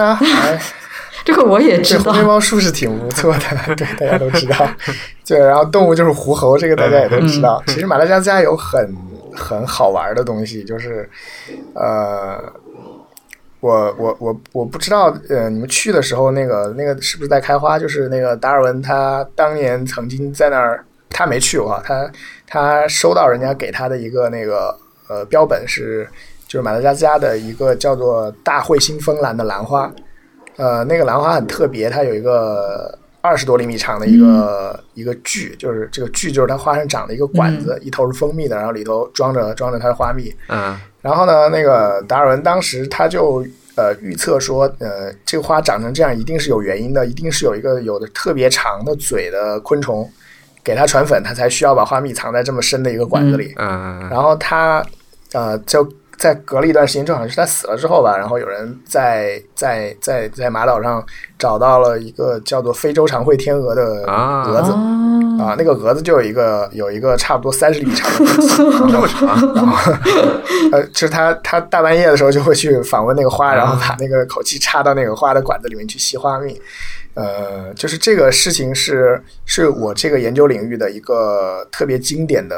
这个我也知道。猴面包树是挺不错的，对，大家都知道。对，然后动物就是狐猴，这个大家也都知道。其实马达加斯加有很很好玩的东西，就是呃，我我我我不知道，呃，你们去的时候那个那个是不是在开花？就是那个达尔文他当年曾经在那儿。他没去过，他他收到人家给他的一个那个呃标本是，就是马达加斯加的一个叫做大彗星风兰的兰花，呃，那个兰花很特别，它有一个二十多厘米长的一个一个锯，就是这个锯就是它花上长的一个管子，一头是蜂蜜的，然后里头装着装着它的花蜜。嗯，然后呢，那个达尔文当时他就呃预测说，呃，这个花长成这样一定是有原因的，一定是有一个有的特别长的嘴的昆虫。给它传粉，它才需要把花蜜藏在这么深的一个管子里。嗯，然后它，呃，就在隔了一段时间，正好是它死了之后吧。然后有人在在在在马岛上找到了一个叫做非洲长喙天鹅的蛾子啊，那个蛾子就有一个有一个差不多三十厘米长的这 么长。然后，呃，就是他他大半夜的时候就会去访问那个花，然后把那个口气插到那个花的管子里面去吸花蜜。呃，就是这个事情是是我这个研究领域的一个特别经典的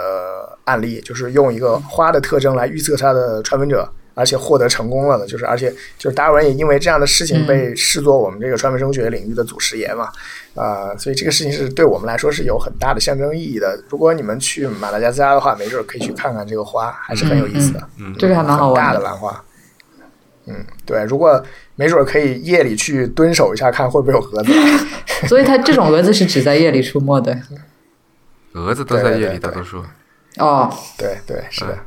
案例，就是用一个花的特征来预测它的传粉者，而且获得成功了的，就是而且就是达尔文也因为这样的事情被视作我们这个传粉生物学领域的祖师爷嘛，啊，所以这个事情是对我们来说是有很大的象征意义的。如果你们去马达加斯加的话，没准可以去看看这个花，还是很有意思的。嗯，这个还蛮好玩的兰花。嗯，对，如果。没准可以夜里去蹲守一下，看会不会有蛾子。所以它这种蛾子是只在夜里出没的。蛾子都在夜里，大多数。哦，对对是的。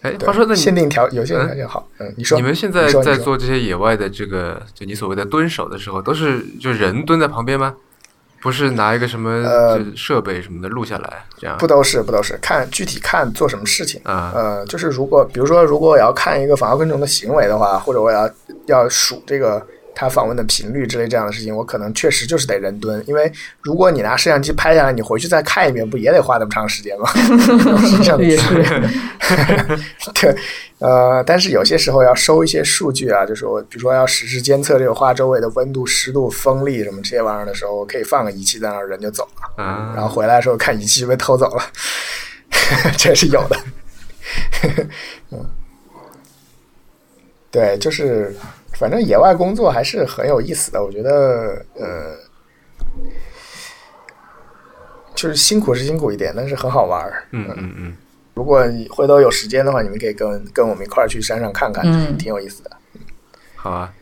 哎，话说那限定条有限条件好，嗯，你说你们现在在做这些野外的这个，就你所谓的蹲守的时候，都是就人蹲在旁边吗？不是拿一个什么呃设备什么的录下来，这样不都是不都是看具体看做什么事情。啊呃，就是如果比如说，如果我要看一个反光昆虫的行为的话，或者我要要数这个它访问的频率之类这样的事情，我可能确实就是得人蹲，因为如果你拿摄像机拍下来，你回去再看一遍，不也得花那么长时间吗？是这样 对，呃，但是有些时候要收一些数据啊，就是我比如说要实时监测这个花周围的温度、湿度、风力什么这些玩意儿的时候，我可以放个仪器在那儿，人就走了，啊，然后回来的时候看仪器就被偷走了，这是有的。嗯，对，就是反正野外工作还是很有意思的，我觉得，呃，就是辛苦是辛苦一点，但是很好玩儿。嗯嗯嗯，如果你回头有时间的话，你们可以跟跟我们一块儿去山上看看，嗯挺有意思的。好啊。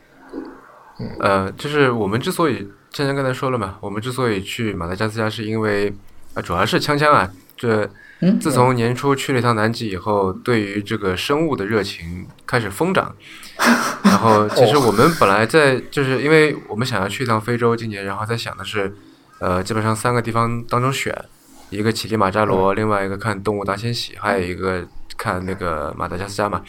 呃，就是我们之所以芊芊刚才说了嘛，我们之所以去马达加斯加，是因为啊，主要是锵锵啊，这嗯自从年初去了一趟南极以后，对于这个生物的热情开始疯长。然后，其实我们本来在就是因为我们想要去一趟非洲，今年然后在想的是，呃，基本上三个地方当中选一个乞力马扎罗，另外一个看动物大迁徙，还有一个看那个马达加斯加嘛。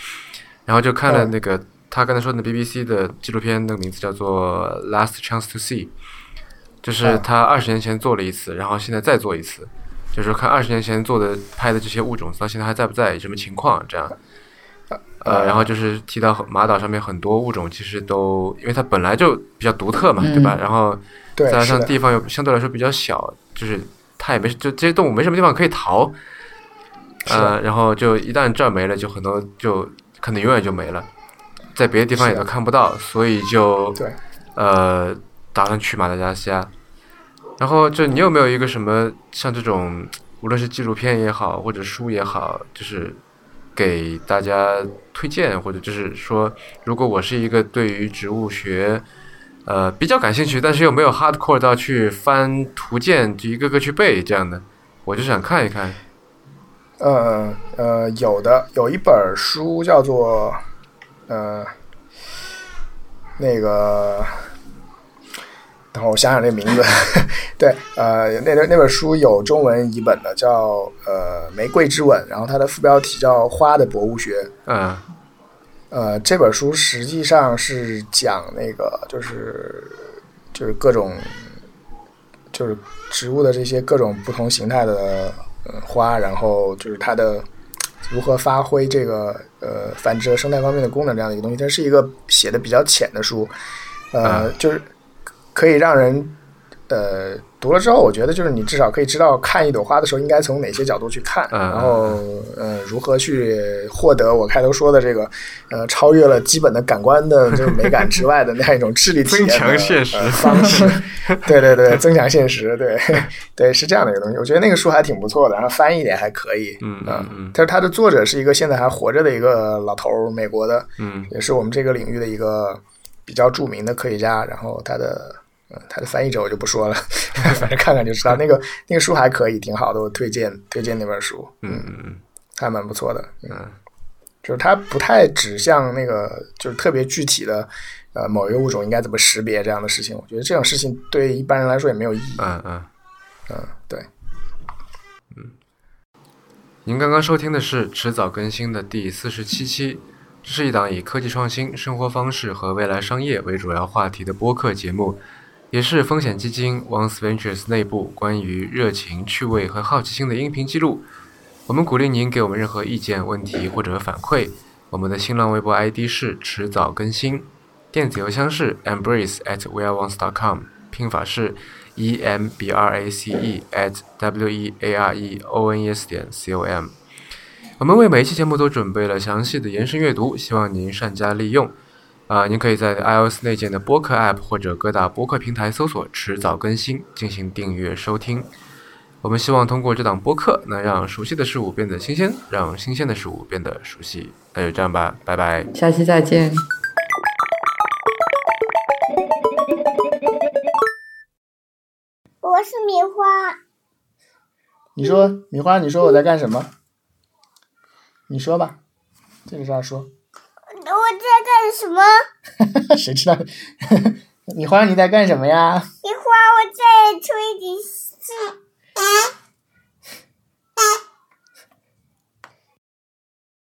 然后就看了那个他刚才说的 BBC 的纪录片，那个名字叫做《Last Chance to See》，就是他二十年前做了一次，然后现在再做一次，就是看二十年前做的拍的这些物种到现在还在不在，什么情况这样。呃，然后就是提到马岛上面很多物种其实都，因为它本来就比较独特嘛，对吧？然后，再加，上地方又相对来说比较小，就是它也没就这些动物没什么地方可以逃，是呃，然后就一旦这儿没了，就很多就可能永远就没了，在别的地方也都看不到，所以就对，呃打算去马达加斯加。然后就你有没有一个什么像这种，无论是纪录片也好，或者书也好，就是给大家推荐，或者就是说，如果我是一个对于植物学呃比较感兴趣，但是又没有 hardcore 到去翻图鉴，就一个个去背这样的，我就想看一看。呃呃，有的有一本书叫做呃那个，等会儿我想想这个名字。对，呃，那那本书有中文译本的，叫呃《玫瑰之吻》，然后它的副标题叫《花的博物学》。嗯呃，这本书实际上是讲那个，就是就是各种就是植物的这些各种不同形态的呃花，然后就是它的如何发挥这个呃繁殖和生态方面的功能这样的一个东西。它是一个写的比较浅的书，呃，就是可以让人呃读了之后，我觉得就是你至少可以知道看一朵花的时候应该从哪些角度去看，嗯然后呃如何去获得我开头说的这个呃超越了基本的感官的这个 美感之外的那样一种智力体验的增强现实呃方式。对对对，增强现实，对 对是这样的一个东西。我觉得那个书还挺不错的，然后翻译的也还可以。嗯嗯嗯嗯但是它的作者是一个现在还活着的一个老头儿，美国的，嗯也是我们这个领域的一个比较著名的科学家。然后他的呃他的翻译者我就不说了，反正看看就知道。那个那个书还可以，挺好的，我推荐推荐那本书，嗯嗯嗯还蛮不错的。嗯，嗯就是它不太指向那个就是特别具体的呃某一个物种应该怎么识别这样的事情。我觉得这种事情对一般人来说也没有意义。嗯嗯。嗯，对。嗯您刚刚收听的是迟早更新的第四十七期，这是一档以科技创新、生活方式和未来商业为主要话题的播客节目，也是风险基金 Once Ventures 内部关于热情、趣味和好奇心的音频记录。我们鼓励您给我们任何意见、问题或者反馈。我们的新浪微博 ID 是迟早更新，电子邮箱是 embrace at weareones.com，拼法是 e m b r a c e at w e a r e o n e s 点 c o m。我们为每一期节目都准备了详细的延伸阅读，希望您善加利用。啊、您可以在 iOS 内建的播客 App 或者各大播客平台搜索“迟早更新”进行订阅收听。我们希望通过这档播客，能让熟悉的事物变得新鲜，让新鲜的事物变得熟悉。那就这样吧，拜拜。下期再见。我是米花，你说，米花，你说我在干什么？你说吧，这个啥说？我在干什么？谁知道？你花你在干什么呀？你花我在吹笛子啊！